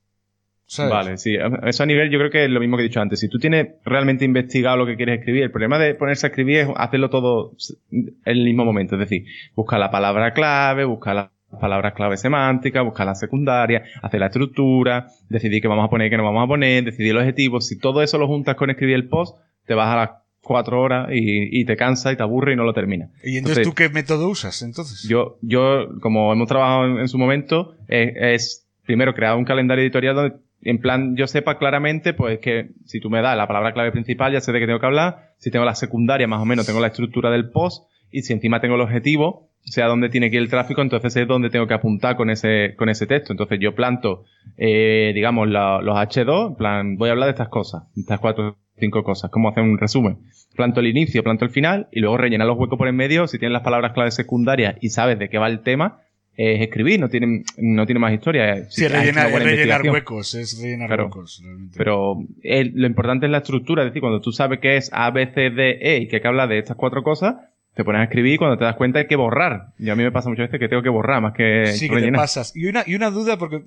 ¿Sabes? Vale, sí. Eso a nivel, yo creo que es lo mismo que he dicho antes. Si tú tienes realmente investigado lo que quieres escribir, el problema de ponerse a escribir es hacerlo todo en el mismo momento. Es decir, buscar la palabra clave, buscar las palabras clave semánticas, buscar la secundaria, hacer la estructura, decidir qué vamos a poner qué no vamos a poner, decidir el objetivo. Si todo eso lo juntas con escribir el post, te vas a las cuatro horas y, y te cansa y te aburre y no lo terminas. Y entonces, ¿tú qué método usas entonces? Yo, yo, como hemos trabajado en, en su momento, eh, es primero crear un calendario editorial donde, en plan, yo sepa claramente, pues que si tú me das la palabra clave principal, ya sé de qué tengo que hablar. Si tengo la secundaria, más o menos, tengo la estructura del post. Y si encima tengo el objetivo, sea dónde tiene que ir el tráfico, entonces es donde tengo que apuntar con ese, con ese texto. Entonces yo planto, eh, digamos, los H2, en plan, voy a hablar de estas cosas, estas cuatro cinco cosas, como hacer un resumen. Planto el inicio, planto el final, y luego rellenar los huecos por en medio. Si tienes las palabras claves secundarias y sabes de qué va el tema, es escribir, no tiene, no tiene más historia. sí, rellenar, una buena es rellenar huecos, es rellenar Claro. huecos. realmente. Pero el- lo importante es la estructura, es decir, cuando tú sabes que es A, B, C, D, E y que hay que hablar de estas cuatro cosas, te pones a escribir y cuando te das cuenta hay que borrar. Y a mí me pasa muchas veces que tengo que borrar más que sí, que te rellenar. pasas. Y una, y una duda, porque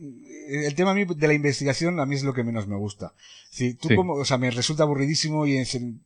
el tema a mí de la investigación a mí es lo que menos me gusta. Si tú Sí. como, o sea, me resulta aburridísimo y, en-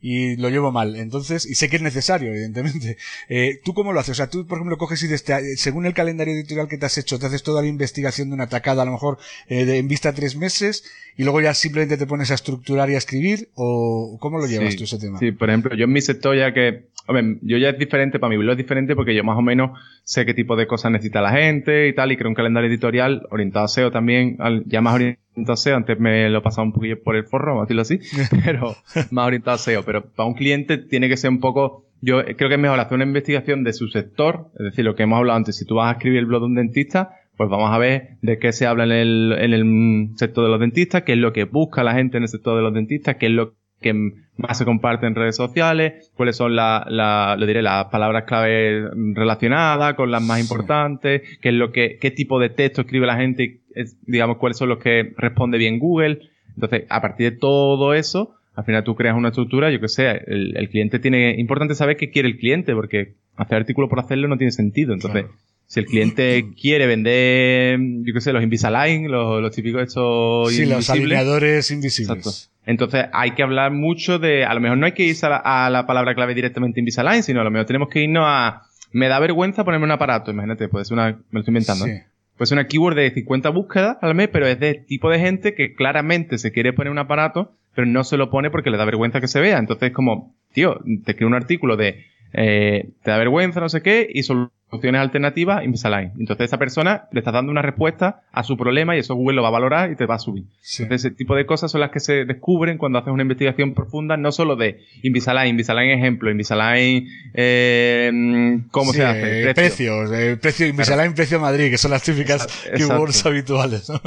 y lo llevo mal. Entonces, y sé que es necesario, evidentemente. Eh, ¿Tú cómo lo haces? O sea, tú, por ejemplo, coges y desde, según el calendario editorial que te has hecho, te haces toda la investigación de una atacada, a lo mejor, eh, de- en vista a tres meses, y luego ya simplemente te pones a estructurar y a escribir, o cómo lo llevas Sí, tú ese tema? Sí, por ejemplo, yo en mi sector ya que, hombre, yo ya es diferente, para mi blog es diferente porque yo más o menos sé qué tipo de cosas necesita la gente y tal, y creo un calendario editorial orientado a SEO también, al- ya más orientado a SEO, antes me lo he pasado un poquillo por el forro, vamos a decirlo así, pero más orientado a SEO, pero para un cliente tiene que ser un poco, yo creo que es mejor hacer una investigación de su sector, es decir, lo que hemos hablado antes, si tú vas a escribir el blog de un dentista, pues vamos a ver de qué se habla en el, en el sector de los dentistas, qué es lo que busca la gente en el sector de los dentistas, qué es lo que más se comparte en redes sociales, cuáles son la, la- lo diré, las palabras clave relacionadas con las más importantes, qué es lo que, qué tipo de texto escribe la gente, y es, digamos, cuáles son los que responde bien Google. Entonces, a partir de todo eso, al final tú creas una estructura, yo que sé, el, el cliente tiene, importante saber qué quiere el cliente, porque hacer artículo por hacerlo no tiene sentido. Entonces, Claro. Si el cliente quiere vender, yo que sé, los Invisalign, los, los típicos estos Sí, los alineadores invisibles. Exacto. Entonces hay que hablar mucho de, a lo mejor no hay que irse a la, a la palabra clave directamente Invisalign, sino a lo mejor tenemos que irnos a, me da vergüenza ponerme un aparato, imagínate, puede ser una, me lo estoy inventando, Sí. ¿eh? puede ser una keyword de 50 búsquedas al mes, pero es de tipo de gente que claramente se quiere poner un aparato, pero no se lo pone porque le da vergüenza que se vea. Entonces es como, tío, te escribo un artículo de, eh, te da vergüenza, no sé qué, y solo opciones alternativas Invisalign. Entonces esa persona le está dando una respuesta a su problema y eso Google lo va a valorar y te va a subir. Entonces ese tipo de cosas son las que se descubren cuando haces una investigación profunda, no solo de Invisalign, Invisalign ejemplo, Invisalign eh, cómo se hace, eh, precios, eh, precio Invisalign, precio Madrid, que son las típicas keywords habituales. ¿no?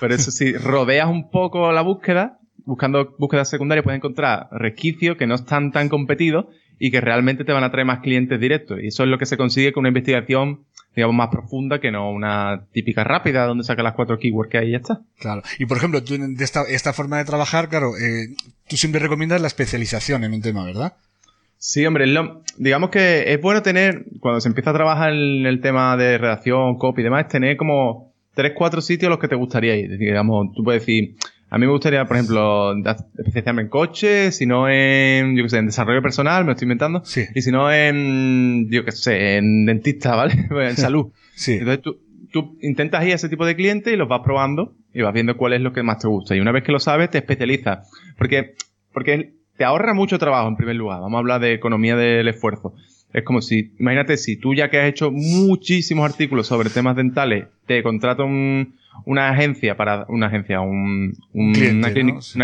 Pero eso sí, rodeas un poco la búsqueda, buscando búsquedas secundarias puedes encontrar resquicios que no están tan competidos y que realmente te van a traer más clientes directos. Y eso es lo que se consigue con una investigación, digamos, más profunda que no una típica rápida donde saca las cuatro keywords que hay y ya está. Claro. Y por ejemplo, tú de esta, esta forma de trabajar, claro, eh, tú siempre recomiendas la especialización en un tema, ¿verdad? Sí, hombre, digamos que es bueno tener, cuando se empieza a trabajar en el tema de redacción, copy y demás, tener como tres, cuatro sitios a los que te gustaría ir. Digamos, tú puedes decir, a mí me gustaría, por ejemplo, especializarme en coche, si no en, yo qué sé, en desarrollo personal, me lo estoy inventando. Sí. Y si no en, yo qué sé, en dentista, ¿vale? en salud. sí. Entonces tú, tú intentas ir a ese tipo de clientes y los vas probando y vas viendo cuál es lo que más te gusta. Y una vez que lo sabes, te especializas. Porque, porque te ahorra mucho trabajo, en primer lugar. Vamos a hablar de economía del esfuerzo. Es como si, imagínate, si tú ya que has hecho muchísimos artículos sobre temas dentales, te contrata un, una agencia para una agencia, un, una,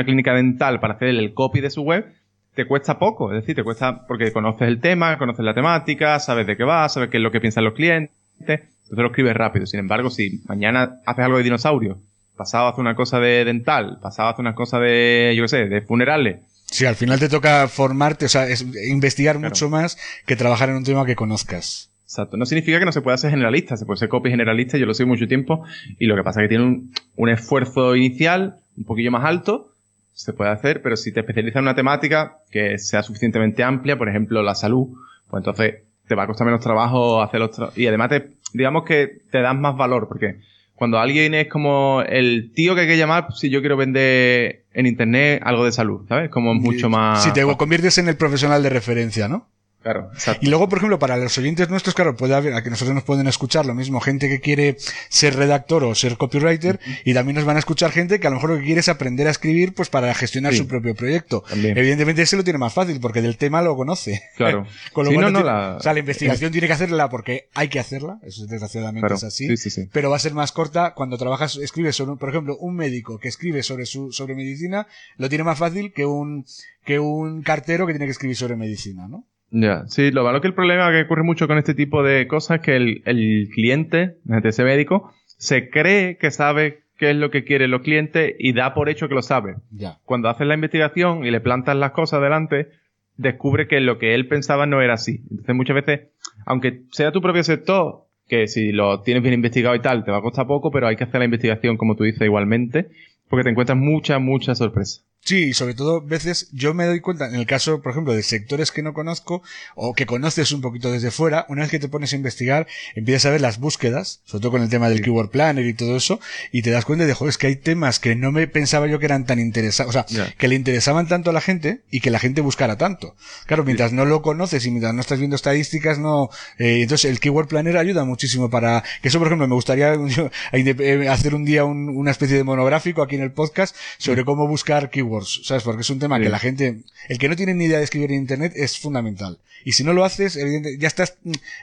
clínica, dental para hacer el copy de su web, te cuesta poco, es decir, te cuesta porque conoces el tema, conoces la temática, sabes de qué va, sabes qué es lo que piensan los clientes, entonces lo escribes rápido. Sin embargo, si mañana haces algo de dinosaurio, pasado hace una cosa de dental, pasado hace una cosa de, yo qué sé, de funerales. Sí, al final te toca formarte, o sea, es investigar mucho más que trabajar en un tema que conozcas. Exacto. No significa que no se pueda ser generalista, se puede ser copy generalista, yo lo sé mucho tiempo, y lo que pasa es que tiene un, un, esfuerzo inicial un poquillo más alto, se puede hacer, pero si te especializas en una temática que sea suficientemente amplia, por ejemplo la salud, pues entonces te va a costar menos trabajo hacer los y además te, digamos que te das más valor, porque cuando alguien es como el tío que hay que llamar si yo quiero vender en internet algo de salud, ¿sabes? Como mucho más... Si te conviertes en el profesional de referencia, ¿no? Claro, Y luego, por ejemplo, para los oyentes nuestros, claro, puede haber, a que nosotros nos pueden escuchar lo mismo, gente que quiere ser redactor o ser copywriter, y también nos van a escuchar gente que a lo mejor lo que quiere es aprender a escribir, pues para gestionar su propio proyecto. Evidentemente ese lo tiene más fácil, porque del tema lo conoce. Claro. Con lo cual, no, la... O sea, la investigación tiene que hacerla porque hay que hacerla, eso desgraciadamente es así. pero va a ser más corta cuando trabajas, escribes sobre, por ejemplo, un médico que escribe sobre su, sobre medicina, lo tiene más fácil que un, que un cartero que tiene que escribir sobre medicina, ¿no? Ya, sí, lo malo que el problema que ocurre mucho con este tipo de cosas es que el, el cliente, ese médico, se cree que sabe qué es lo que quieren los clientes y da por hecho que lo sabe. Ya. Cuando haces la investigación y le plantas las cosas delante, descubre que lo que él pensaba no era así. Entonces muchas veces, aunque sea tu propio sector, que si lo tienes bien investigado y tal, te va a costar poco, pero hay que hacer la investigación, como tú dices, igualmente, porque te encuentras muchas, muchas sorpresas. Sí, y sobre todo, veces yo me doy cuenta, en el caso, por ejemplo, de sectores que no conozco o que conoces un poquito desde fuera, una vez que te pones a investigar, empiezas a ver las búsquedas, sobre todo con el tema del Keyword Planner y todo eso, y te das cuenta de, joder, es que hay temas que no me pensaba yo que eran tan interesantes, o sea, que le interesaban tanto a la gente y que la gente buscara tanto. Claro, mientras no lo conoces y mientras no estás viendo estadísticas, no, eh, entonces el Keyword Planner ayuda muchísimo para, que eso, por ejemplo, me gustaría eh, hacer un día una especie de monográfico aquí en el podcast sobre cómo buscar keywords ¿sabes? Porque es un tema que la gente, el que no tiene ni idea de escribir en internet es fundamental. Y si no lo haces, evidentemente, ya estás,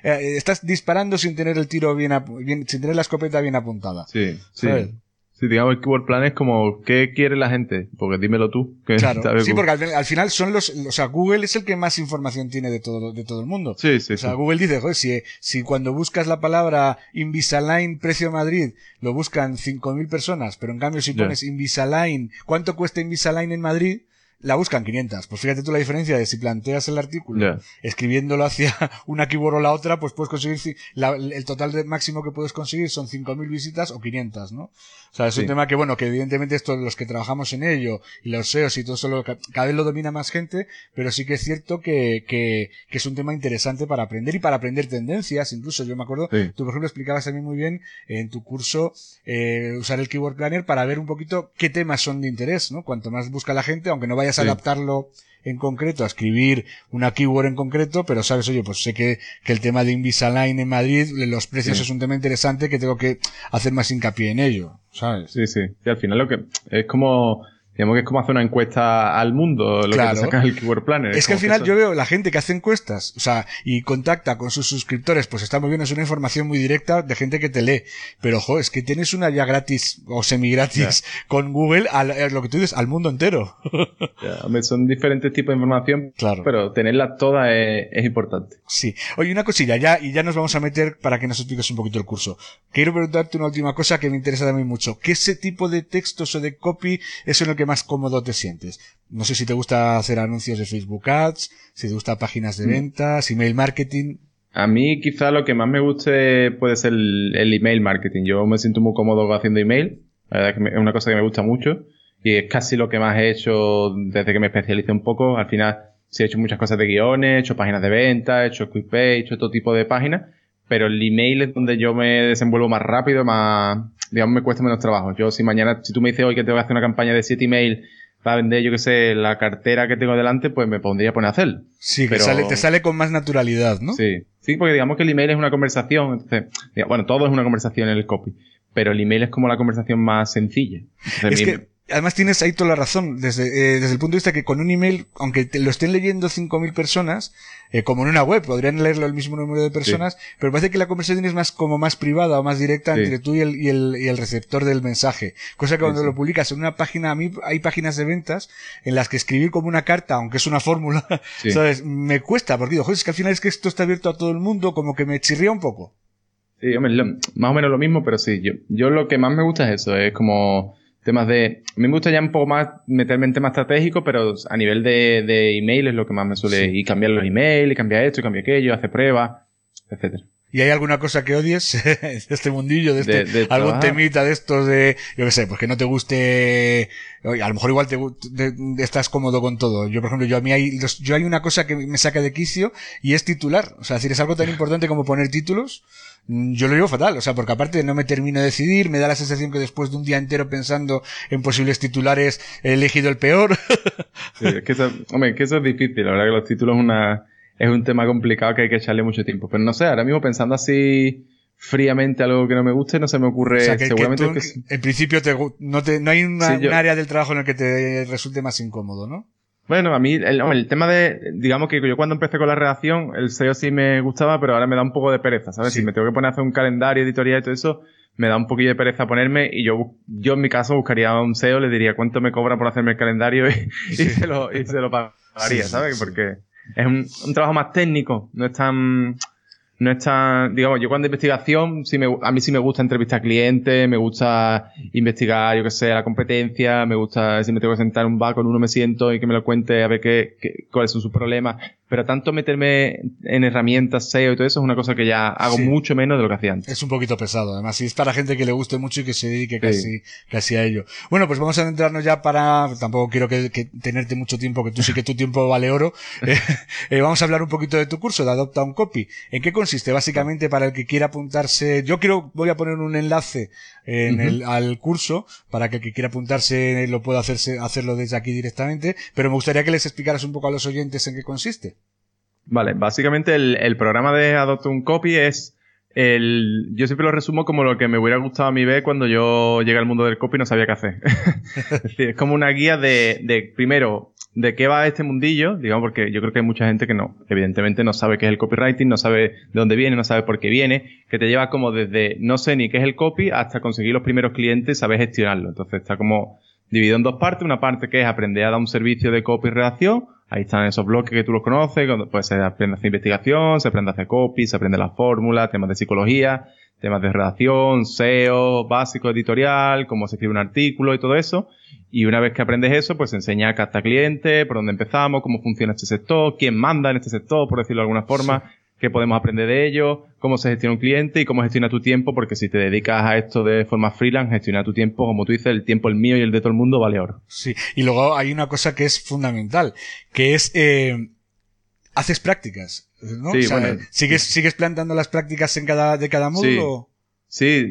eh, estás disparando sin tener el tiro bien, bien, sin tener la escopeta bien apuntada. Sí, sí. Sí, digamos, el keyword plan es como, ¿qué quiere la gente? Porque dímelo tú. Que claro, sí, porque al, final son los, o sea, Google es el que más información tiene de todo, de todo el mundo. Sí, sí. O sea, Google dice, joder, si, si cuando buscas la palabra Invisalign precio Madrid, lo buscan 5.000 personas, pero en cambio si pones Invisalign, ¿cuánto cuesta Invisalign en Madrid? la buscan 500. Pues fíjate tú la diferencia de si planteas el artículo escribiéndolo hacia una keyword o la otra, pues puedes conseguir el total de máximo que puedes conseguir son 5.000 visitas o 500, ¿no? O sea, es un tema que, bueno, que evidentemente esto, los que trabajamos en ello, y los SEOs y todo eso, cada vez lo domina más gente, pero sí que es cierto que, que, que, es un tema interesante para aprender y para aprender tendencias. Incluso yo me acuerdo, tú por ejemplo explicabas a mí muy bien en tu curso eh, usar el Keyword Planner para ver un poquito qué temas son de interés, ¿no? Cuanto más busca la gente, aunque no vayas a adaptarlo en concreto, a escribir una keyword en concreto, pero sabes, oye, pues sé que, que el tema de Invisalign en Madrid, los precios es un tema interesante que tengo que hacer más hincapié en ello, ¿sabes? Sí, sí. Y al final lo que es como Digamos que es como hacer una encuesta al mundo, lo que te saca el Keyword Planner. Es, que al final yo veo la gente que hace encuestas, o sea, y contacta con sus suscriptores, pues está muy bien, es una información muy directa de gente que te lee. Pero, ojo, es que tienes una ya gratis o semi gratis con Google, al, eh, lo que tú dices, al mundo entero. son diferentes tipos de información, claro. pero tenerla toda es, es, importante. Sí. Oye, una cosilla, ya, y ya nos vamos a meter para que nos expliques un poquito el curso. Quiero preguntarte una última cosa que me interesa también mucho. ¿Qué ese tipo de textos o de copy es en el que más cómodo te sientes? No sé si te gusta hacer anuncios de Facebook Ads, si te gusta páginas de mm. ventas, email marketing. A mí quizá lo que más me guste puede ser el, email marketing. Yo me siento muy cómodo haciendo email. La verdad es que es una cosa que me gusta mucho y es casi lo que más he hecho desde que me especialicé un poco. Al final sí he hecho muchas cosas de guiones, he hecho páginas de venta, he hecho quick pay, he hecho todo tipo de páginas, pero el email es donde yo me desenvuelvo más rápido, más, digamos, me cuesta menos trabajo. Yo si mañana, si tú me dices hoy que tengo que hacer una campaña de 7 email para vender, yo que sé, la cartera que tengo delante, pues me pondría a poner a hacerlo. Sí, pero... sale, te sale con más naturalidad, ¿no? Sí. Sí, porque digamos que el email es una conversación, entonces, bueno, todo es una conversación en el copy, pero el email es como la conversación más sencilla. es que además tienes ahí toda la razón, desde, eh, desde el punto de vista que con un email, aunque te lo estén leyendo 5.000 personas, eh, como en una web, podrían leerlo el mismo número de personas, pero parece que la conversación es más como más privada o más directa entre tú y el, y, el, y el receptor del mensaje. Cosa que cuando lo publicas en una página, a mí hay páginas de ventas en las que escribir como una carta, aunque es una fórmula, ¿sabes? Me cuesta, porque digo, joder, es que al final es que esto está abierto a todo el mundo, como que me chirría un poco. Sí, hombre, más o menos lo mismo, pero sí, yo, yo lo que más me gusta es eso, es como temas de... A mí me gusta ya un poco más meterme en temas estratégicos, pero a nivel de, de email es lo que más me suele... Y cambiar los emails, y cambiar esto, y cambiar aquello, hacer pruebas, etcétera. ¿Y hay alguna cosa que odies de este mundillo, de este, algún temita de estos de, yo qué sé, pues que no te guste, a lo mejor igual te, estás cómodo con todo. Yo, por ejemplo, yo a mí hay, yo hay una cosa que me saca de quicio y es titular. O sea, es decir, es algo tan importante como poner títulos. Mm, yo lo llevo fatal, o sea, porque aparte no me termino de decidir, me da la sensación que después de un día entero pensando en posibles titulares he elegido el peor. sí, es que eso, hombre, que eso es difícil, la verdad que los títulos es una, es un tema complicado que hay que echarle mucho tiempo. Pero no sé, ahora mismo pensando así fríamente algo que no me guste, no se me ocurre. seguramente En principio no, te, no hay un área del trabajo en el que te resulte más incómodo, ¿no? Bueno, a mí el, tema de, digamos que yo cuando empecé con la redacción, el SEO sí me gustaba, pero ahora me da un poco de pereza, ¿sabes? Si me tengo que poner a hacer un calendario editorial y todo eso, me da un poquillo de pereza ponerme y yo, yo en mi caso buscaría un SEO, le diría cuánto me cobra por hacerme el calendario y, y se, lo, y se lo pagaría, ¿sabes? Porque es un, un trabajo más técnico, no es tan no está, digamos, yo cuando investigación, sí me, a mí sí me gusta entrevistar clientes, me gusta investigar, yo qué sé, la competencia, me gusta, si me tengo que sentar un bar con uno me siento y que me lo cuente a ver qué, qué cuáles son sus problemas. Pero tanto meterme en herramientas SEO y todo eso es una cosa que ya hago mucho menos de lo que hacía antes. Es un poquito pesado, además, si es para gente que le guste mucho y que se dedique casi, casi a ello. Bueno, pues vamos a entrarnos ya para, tampoco quiero que, tenerte mucho tiempo, que tú sí que tu tiempo vale oro. Eh, eh, vamos a hablar un poquito de tu curso, de Adopta un Copy. ¿En qué consiste? Básicamente, para el que quiera apuntarse, yo quiero, voy a poner un enlace en el, al curso para que el que quiera apuntarse lo pueda hacerse, hacerlo desde aquí directamente, pero me gustaría que les explicaras un poco a los oyentes en qué consiste. Vale, básicamente el, programa de Adopt un Copy es el, yo siempre lo resumo como lo que me hubiera gustado a mí ver cuando yo llegué al mundo del copy y no sabía qué hacer. es decir, es como una guía de, de, primero, de qué va este mundillo, digamos, porque yo creo que hay mucha gente que no, evidentemente no sabe qué es el copywriting, no sabe de dónde viene, no sabe por qué viene, que te lleva como desde no sé ni qué es el copy hasta conseguir los primeros clientes y saber gestionarlo. Entonces está como dividido en dos partes, una parte que es aprender a dar un servicio de copy y redacción, Ahí están esos bloques que tú los conoces, pues se aprende a hacer investigación, se aprende a hacer copy, se aprende la fórmula, temas de psicología, temas de redacción, SEO, básico editorial, cómo se escribe un artículo y todo eso. Y una vez que aprendes eso, pues enseña a captar clientes, por dónde empezamos, cómo funciona este sector, quién manda en este sector, por decirlo de alguna forma, qué podemos aprender de ello, cómo se gestiona un cliente y cómo gestiona tu tiempo, porque si te dedicas a esto de forma freelance, gestionar tu tiempo, como tú dices, el tiempo el mío y el de todo el mundo vale oro. Sí, y luego hay una cosa que es fundamental, que es eh, haces prácticas, ¿no? Sí, bueno, ¿sigues, ¿Sigues plantando las prácticas en cada, de cada módulo? Sí,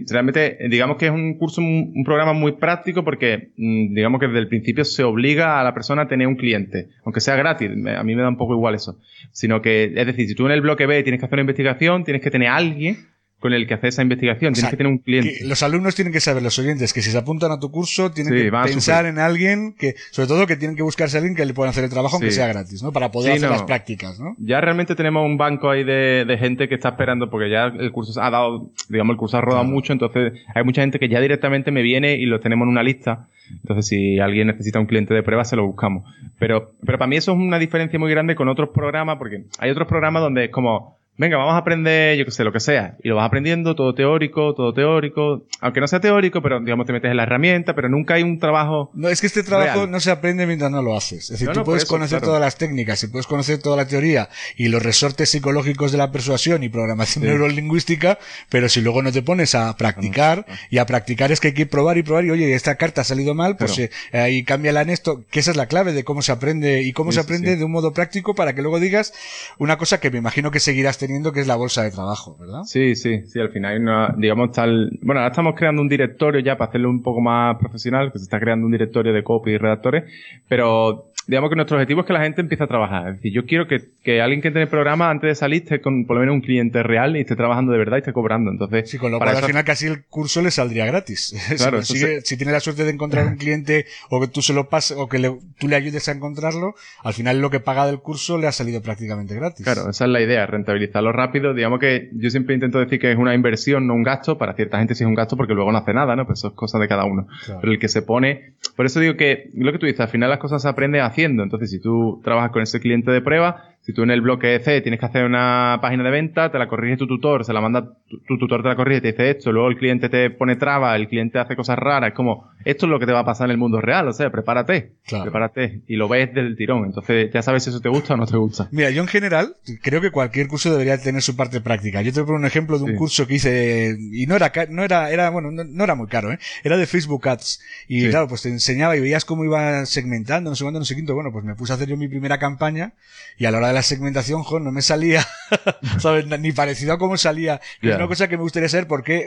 realmente digamos que es un curso, un, programa muy práctico porque mm, digamos que desde el principio se obliga a la persona a tener un cliente, aunque sea gratis, a mí me da un poco igual eso, sino que, es decir, si tú en el bloque B tienes que hacer una investigación, tienes que tener a alguien con el que hacer esa investigación. Tienes que tener un cliente. los alumnos tienen que saber, los oyentes, que si se apuntan a tu curso, tienen que pensar en alguien que, sobre todo que tienen que buscarse a alguien que le pueda hacer el trabajo aunque sea gratis, ¿no? Para poder hacer las prácticas, ¿no? Ya realmente tenemos un banco ahí de, de, gente que está esperando porque ya el curso ha dado, digamos, el curso ha rodado mucho, entonces hay mucha gente que ya directamente me viene y lo tenemos en una lista. Entonces, si alguien necesita un cliente de prueba, se lo buscamos. Pero, pero para mí eso es una diferencia muy grande con otros programas, porque hay otros programas donde es como, venga, vamos a aprender, yo qué sé, lo que sea. Y lo vas aprendiendo, todo teórico, todo teórico. Aunque no sea teórico, pero digamos, te metes en la herramienta, pero nunca hay un trabajo. No, es que este trabajo no se aprende mientras no lo haces. Es decir, tú puedes conocer todas las técnicas y puedes conocer toda la teoría y los resortes psicológicos de la persuasión y programación neurolingüística, pero si luego no te pones a practicar, y a practicar es que hay que probar y probar, y oye, esta carta ha salido mal, pues eh, ahí cámbiala en esto, que esa es la clave de cómo se aprende y cómo se aprende de un modo práctico para que luego digas una cosa que me imagino que seguirás teniendo que es la bolsa de trabajo, ¿verdad? Sí, sí, sí, al final digamos, tal, bueno, ahora estamos creando un directorio ya para hacerlo un poco más profesional, que se está creando un directorio de copy y redactores, pero digamos que nuestro objetivo es que la gente empiece a trabajar. Es decir, yo quiero que, que alguien que entre en el programa antes de salir esté con por lo menos un cliente real y esté trabajando de verdad y esté cobrando. Entonces, sí, con lo cual al final casi el curso le saldría gratis. Claro, si, si tiene la suerte de encontrar un cliente o que tú se lo pases o que le, tú le ayudes a encontrarlo, al final lo que paga del curso le ha salido prácticamente gratis. Claro, esa es la idea, rentabilizarlo rápido. Digamos que yo siempre intento decir que es una inversión, no un gasto. Para cierta gente sí es un gasto porque luego no hace nada, ¿no? Pues eso es cosa de cada uno. Pero el que se pone, por eso digo que lo que tú dices, al final las cosas se aprenden haciendo. Entonces, si tú trabajas con ese cliente de prueba, si tú en el bloque C tienes que hacer una página de venta, te la corrige tu tutor, se la manda, tu, tutor te la corrige, te dice esto, luego el cliente te pone traba, el cliente hace cosas raras, es como, esto es lo que te va a pasar en el mundo real, o sea, prepárate, prepárate, y lo ves del tirón, entonces ya sabes si eso te gusta o no te gusta. Mira, yo en general creo que cualquier curso debería tener su parte práctica. Yo te pongo un ejemplo de un curso que hice, y no era, no era, era, bueno, no, era muy caro, ¿eh? Era de Facebook Ads, y claro, pues te enseñaba y veías cómo iba segmentando, no sé cuándo, no sé quinto, bueno, pues me puse a hacer yo mi primera campaña, y a la hora de la segmentación, jo, no me salía, ¿sabes? Ni parecido a cómo salía. Es una cosa que me gustaría saber porque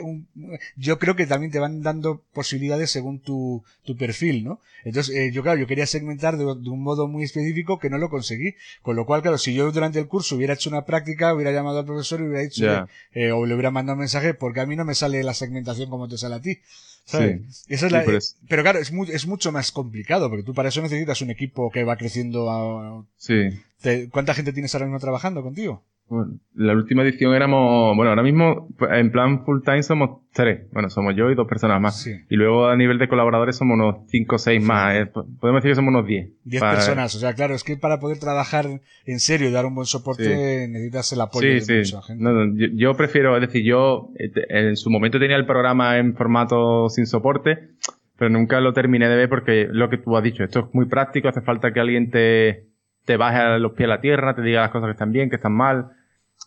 yo creo que también te van dando posibilidades según tu, tu perfil, ¿no? Entonces, eh, yo claro, yo quería segmentar de, un modo muy específico que no lo conseguí. Con lo cual, claro, si yo durante el curso hubiera hecho una práctica, hubiera llamado al profesor y hubiera dicho, eh, o le hubiera mandado un mensaje, porque a mí no me sale la segmentación como te sale a ti. ¿sabes? es la, pero claro, es, es mucho más complicado, porque tú para eso necesitas un equipo que va creciendo a, sí. ¿Cuánta gente tienes ahora mismo trabajando contigo? Bueno, la última edición éramos, bueno, ahora mismo en plan full time somos tres. Bueno, somos yo y dos personas más. Y luego a nivel de colaboradores somos unos cinco o seis más. Eh. Podemos decir que somos unos diez. Diez personas. O sea, claro, es que para poder trabajar en serio y dar un buen soporte necesitas el apoyo de mucha gente. No, yo, yo, prefiero, es decir, yo eh, en su momento tenía el programa en formato sin soporte, pero nunca lo terminé de ver porque lo que tú has dicho, esto es muy práctico, hace falta que alguien te te baje los pies a la tierra, te diga las cosas que están bien, que están mal.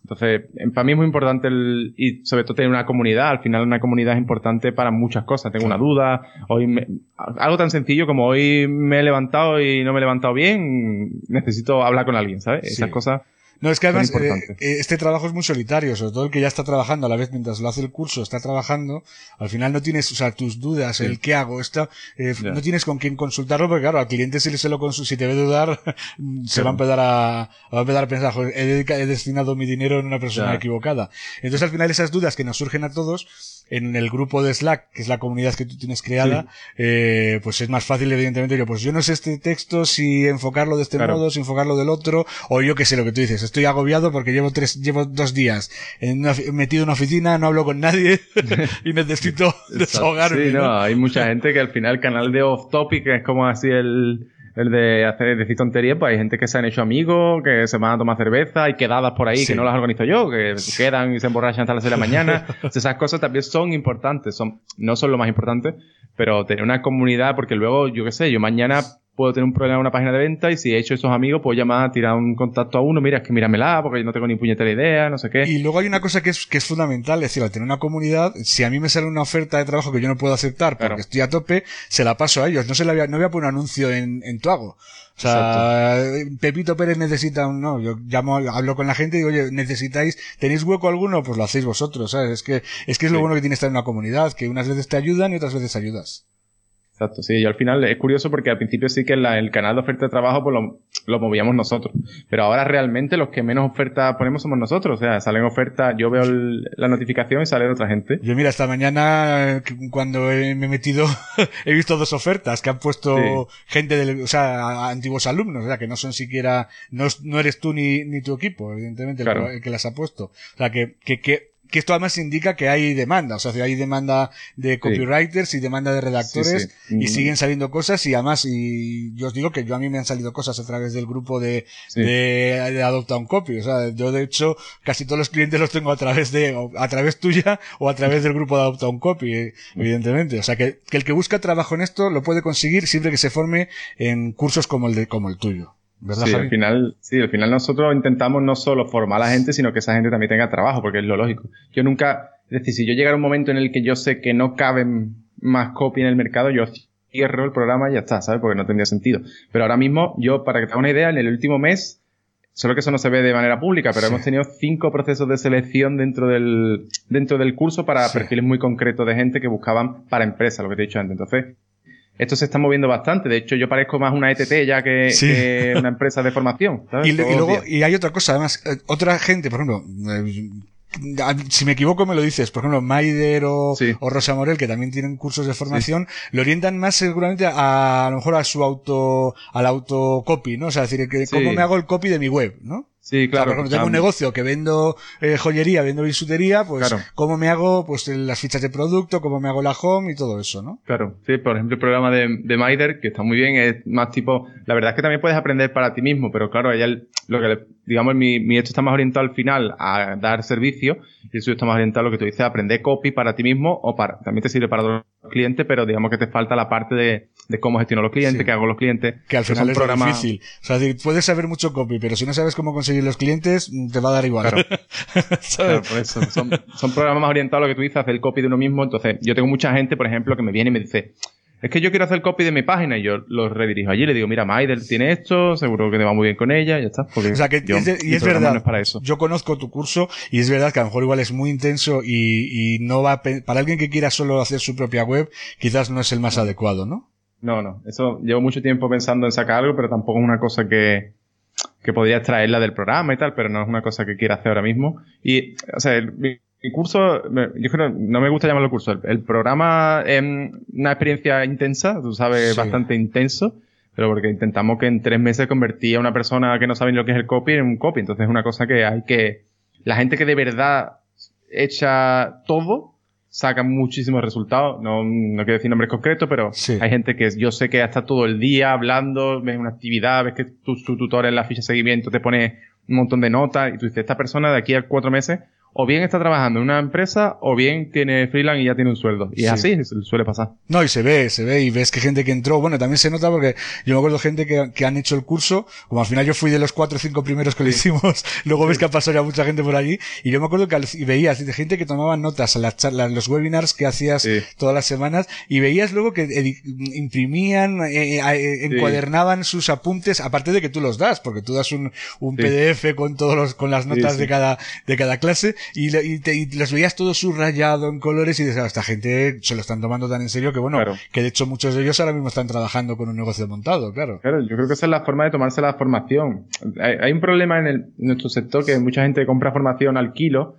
Entonces, para mí es muy importante el, y sobre todo tener una comunidad. Al final una comunidad es importante para muchas cosas. Tengo una duda, hoy algo tan sencillo como hoy me he levantado y no me he levantado bien, necesito hablar con alguien, ¿sabes? Esas cosas no, es que además eh, eh, este trabajo es muy solitario, sobre todo el que ya está trabajando a la vez mientras lo hace el curso, está trabajando, al final no tienes, o sea, tus dudas, el qué hago, esto, eh, no tienes con quién consultarlo, porque claro, al cliente si se lo consulta, si te ve dudar, se va a empezar a, va a empezar a pensar, joder, he, destinado mi dinero en una persona equivocada. Entonces al final esas dudas que nos surgen a todos, en el grupo de Slack, que es la comunidad que tú tienes creada, eh, pues es más fácil, evidentemente, yo, pues yo no sé este texto, si enfocarlo de este modo, si enfocarlo del otro, o yo qué sé lo que tú dices, estoy agobiado porque llevo tres, llevo dos días en metido en una oficina, no hablo con nadie y necesito desahogarme. Sí, ¿no? hay mucha gente que al final el canal de off topic es como así el, el de hacer decir tonterías, pues hay gente que se han hecho amigos, que se van a tomar cerveza, hay quedadas por ahí que no las organizo yo, que quedan y se emborrachan hasta las 6 de la mañana. esas cosas también son importantes, son, no son lo más importante, pero tener una comunidad, porque luego, yo qué sé, yo mañana puedo tener un problema en una página de venta y si he hecho esos amigos, puedo llamar, tirar un contacto a uno, mira, es que míramela, porque yo no tengo ni puñetera idea, no sé qué. Y luego hay una cosa que es, que es fundamental, es decir, al tener una comunidad, si a mí me sale una oferta de trabajo que yo no puedo aceptar porque estoy a tope, se la paso a ellos, no se la voy a, no voy a poner un anuncio en, en tu hago. O sea, Pepito Pérez necesita un, no, yo llamo, hablo con la gente y digo, oye, necesitáis, ¿tenéis hueco alguno? Pues lo hacéis vosotros, ¿sabes? Es que, es que es lo bueno que tiene estar en una comunidad, que unas veces te ayudan y otras veces ayudas. Exacto, sí, yo al final es curioso porque al principio sí que el canal de oferta de trabajo pues lo, movíamos nosotros, pero ahora realmente los que menos ofertas ponemos somos nosotros, o sea, salen ofertas, yo veo la notificación y sale otra gente. Yo mira, esta mañana cuando me he metido he visto dos ofertas que han puesto gente, del, o sea, antiguos alumnos, o sea, que no son siquiera, no, no eres tú ni, ni tu equipo, evidentemente, el, que las ha puesto. O sea, que, que, que que esto además indica que hay demanda, o sea, hay demanda de copywriters y demanda de redactores y siguen saliendo cosas y además, y yo os digo que yo a mí me han salido cosas a través del grupo de, de, Adopta un Copy, o sea, yo de hecho casi todos los clientes los tengo a través de, a través tuya o a través del grupo de Adopta un Copy, eh, evidentemente, o sea, que, que el que busca trabajo en esto lo puede conseguir siempre que se forme en cursos como el de, como el tuyo sí, al final, sí, al final nosotros intentamos no solo formar a la gente, sino que esa gente también tenga trabajo, porque es lo lógico. Yo nunca, es decir, si yo llegara a un momento en el que yo sé que no caben más copia en el mercado, yo cierro el programa y ya está, ¿sabes? Porque no tendría sentido. Pero ahora mismo, yo, para que te haga una idea, en el último mes, solo que eso no se ve de manera pública, pero hemos tenido cinco procesos de selección dentro del, dentro del curso para perfiles muy concretos de gente que buscaban para empresas, lo que te he dicho antes. Entonces, esto se está moviendo bastante. De hecho, yo parezco más una ETT ya que, una empresa de formación. Y, luego, y hay otra cosa, además, eh, otra gente, por ejemplo, eh, si me equivoco me lo dices, por ejemplo, Maider o, Rosa Morel, que también tienen cursos de formación, lo orientan más seguramente a, a, lo mejor a su auto, al autocopy, ¿no? O sea, decir, que, cómo me hago el copy de mi web, ¿no? Sí, claro. O tengo un negocio que vendo eh, joyería, vendo bisutería, pues cómo me hago pues las fichas de producto, cómo me hago la home y todo eso, ¿no? Claro, sí, por ejemplo el programa de, de Maider, que está muy bien, es más tipo, la verdad es que también puedes aprender para ti mismo, pero claro, ella, lo que, digamos, mi, mi esto está más orientado al final a dar servicio y eso está más orientado a lo que tú dices, a aprender copy para ti mismo o para, también te sirve para clientes, pero digamos que te falta la parte de, de cómo gestiono los clientes, qué hago los clientes. Que al final es difícil. O sea, puedes saber mucho copy, pero si no sabes cómo conseguir los clientes, mm, te va a dar igual. Claro, por eso. Son, son, programas más orientados a lo que tú dices, hacer el copy de uno mismo. Entonces, yo tengo mucha gente, por ejemplo, que me viene y me dice, es que yo quiero hacer copy de mi página y yo lo redirijo allí. Le digo, mira, Maidel tiene esto, seguro que te va muy bien con ella, ya está. Porque o sea, que y es verdad. para eso. Yo conozco tu curso y es verdad que a lo mejor igual es muy intenso y, y no va para alguien que quiera solo hacer su propia web, quizás no es el más adecuado, ¿no? No, no. Eso llevo mucho tiempo pensando en sacar algo, pero tampoco es una cosa que, que podría extraerla del programa y tal, pero no es una cosa que quiera hacer ahora mismo. Y, o sea, el, curso, yo creo, no me gusta llamarlo curso. El, programa es una experiencia intensa, tú sabes, bastante intenso, pero porque intentamos que en tres meses convertía a una persona que no sabe ni lo que es el copy en un copy. Entonces es una cosa que hay que, la gente que de verdad echa todo, sacan muchísimos resultados. No, no quiero decir nombres concretos, pero hay gente que yo sé que está todo el día hablando, ves una actividad, ves que tu, tu tutor en la ficha de seguimiento te pone un montón de notas y tú dices, esta persona de aquí a cuatro meses o bien está trabajando en una empresa o bien tiene freelance y ya tiene un sueldo. Y así, suele pasar. No, y se ve, se ve y ves que gente que entró, bueno, también se nota porque yo me acuerdo gente que, que han hecho el curso, como al final yo fui de los cuatro o cinco primeros que lo hicimos, luego ves que ha pasado ya mucha gente por allí y yo me acuerdo que veías de gente que tomaba notas a las charlas, los webinars que hacías todas las semanas y veías luego que imprimían, eh, eh, eh, encuadernaban sus apuntes, aparte de que tú los das, porque tú das un, un PDF con todos los, con las notas de cada, de cada clase y, y, los veías todo subrayado en colores y dices, ah, esta gente se lo están tomando tan en serio que bueno, que de hecho muchos de ellos ahora mismo están trabajando con un negocio montado, claro. Claro, yo creo que esa es la forma de tomarse la formación. Hay, un problema en, el, nuestro sector que mucha gente compra formación al kilo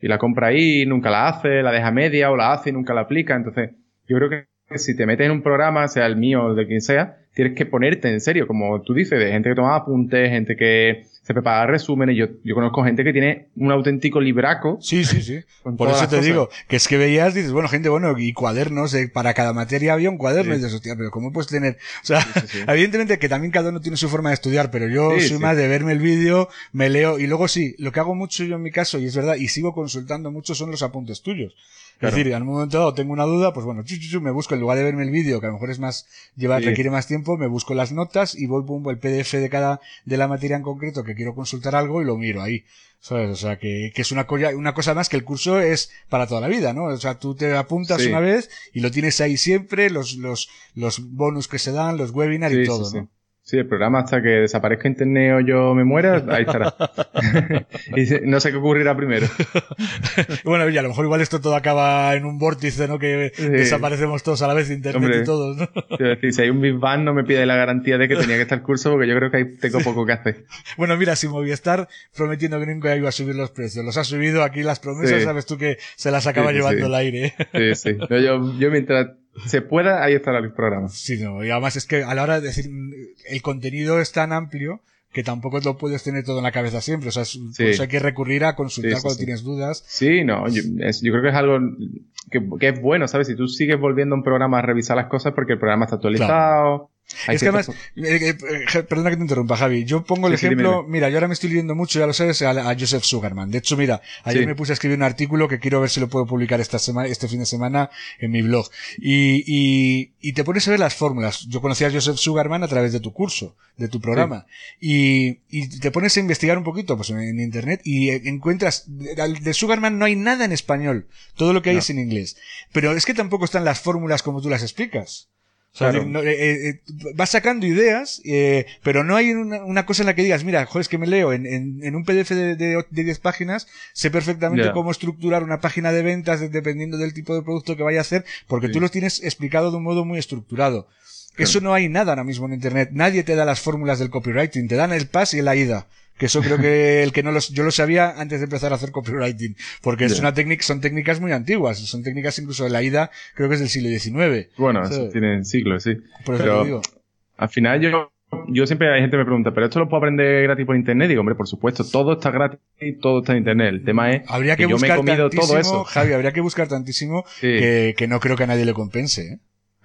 y la compra ahí, nunca la hace, la deja media o la hace y nunca la aplica. Entonces, yo creo que si te metes en un programa, sea el mío o de quien sea, tienes que ponerte en serio, como tú dices, de gente que toma apuntes, gente que se prepara resúmenes. Yo, yo conozco gente que tiene un auténtico libraco. Sí, sí, sí. Por eso te digo, que es que veías, dices, bueno, gente, bueno, y cuadernos, eh, para cada materia había un cuaderno, y dices, hostia, pero ¿cómo puedes tener? O sea, evidentemente que también cada uno tiene su forma de estudiar, pero yo soy más de verme el vídeo, me leo, y luego sí, lo que hago mucho yo en mi caso, y es verdad, y sigo consultando mucho, son los apuntes tuyos. Es decir, en un momento dado tengo una duda, pues bueno, me busco, en lugar de verme el vídeo, que a lo mejor es más, llevar, requiere más tiempo, me busco las notas y voy, pum, el PDF de cada, de la materia en concreto que quiero consultar algo y lo miro ahí. ¿Sabes? O sea, que, que es una, cosa, una cosa más que el curso es para toda la vida, ¿no? O sea, tú te apuntas una vez y lo tienes ahí siempre, los, los, los bonus que se dan, los webinars y todo, ¿no? Sí, el programa hasta que desaparezca internet o yo me muera, ahí estará. y no sé qué ocurrirá primero. bueno, y a lo mejor igual esto todo acaba en un vórtice, ¿no? Que desaparecemos todos a la vez, internet y todos, ¿no? decir, si hay un Big Bang no me pide la garantía de que tenía que estar el curso porque yo creo que ahí tengo poco que hacer. bueno, mira, si Movistar prometiendo que nunca iba a subir los precios, los ha subido aquí las promesas, sabes tú que se las acaba llevando el aire. sí, sí. yo, yo mientras se pueda, ahí estará el programa. Sí, no, y además es que a la hora de decir, el contenido es tan amplio que tampoco lo puedes tener todo en la cabeza siempre. O sea, hay que recurrir a consultar cuando tienes dudas. Sí, no, yo, creo que es algo que, es bueno, ¿sabes? Si tú sigues volviendo a un programa a revisar las cosas porque el programa está actualizado es que además, eh, eh, perdona que te interrumpa, Javi. Yo pongo el ejemplo, mira, yo ahora me estoy leyendo mucho, ya lo sabes, a, Joseph Sugarman. De hecho, mira, ayer me puse a escribir un artículo que quiero ver si lo puedo publicar esta semana, este fin de semana en mi blog. Y, y, y te pones a ver las fórmulas. Yo conocí a Joseph Sugarman a través de tu curso, de tu programa. Y, y te pones a investigar un poquito, pues en, internet, y encuentras, de, Sugarman no hay nada en español. Todo lo que hay es en inglés. Pero es que tampoco están las fórmulas como tú las explicas. Eh, eh, eh, vas sacando ideas, pero no hay una, cosa en la que digas, mira, joder, es que me leo en, en, un PDF de, de, 10 páginas, sé perfectamente cómo estructurar una página de ventas dependiendo del tipo de producto que vaya a hacer, porque tú lo tienes explicado de un modo muy estructurado. Eso no hay nada ahora mismo en Internet. Nadie te da las fórmulas del copywriting, te dan el pas y la ida que eso creo que el que no los, yo lo sabía antes de empezar a hacer copywriting, porque es una técnica, son técnicas muy antiguas, son técnicas incluso de la ida, creo que es del siglo XIX. Bueno, eso tiene siglos, sí. Pero al final yo, yo siempre hay gente que me pregunta, ¿pero esto lo puedo aprender gratis por internet? Digo, hombre, por supuesto, todo está gratis, todo está en internet. El tema es habría que, yo me he comido todo eso. Javi, habría que buscar tantísimo que, que no creo que a nadie le compense, ¿eh?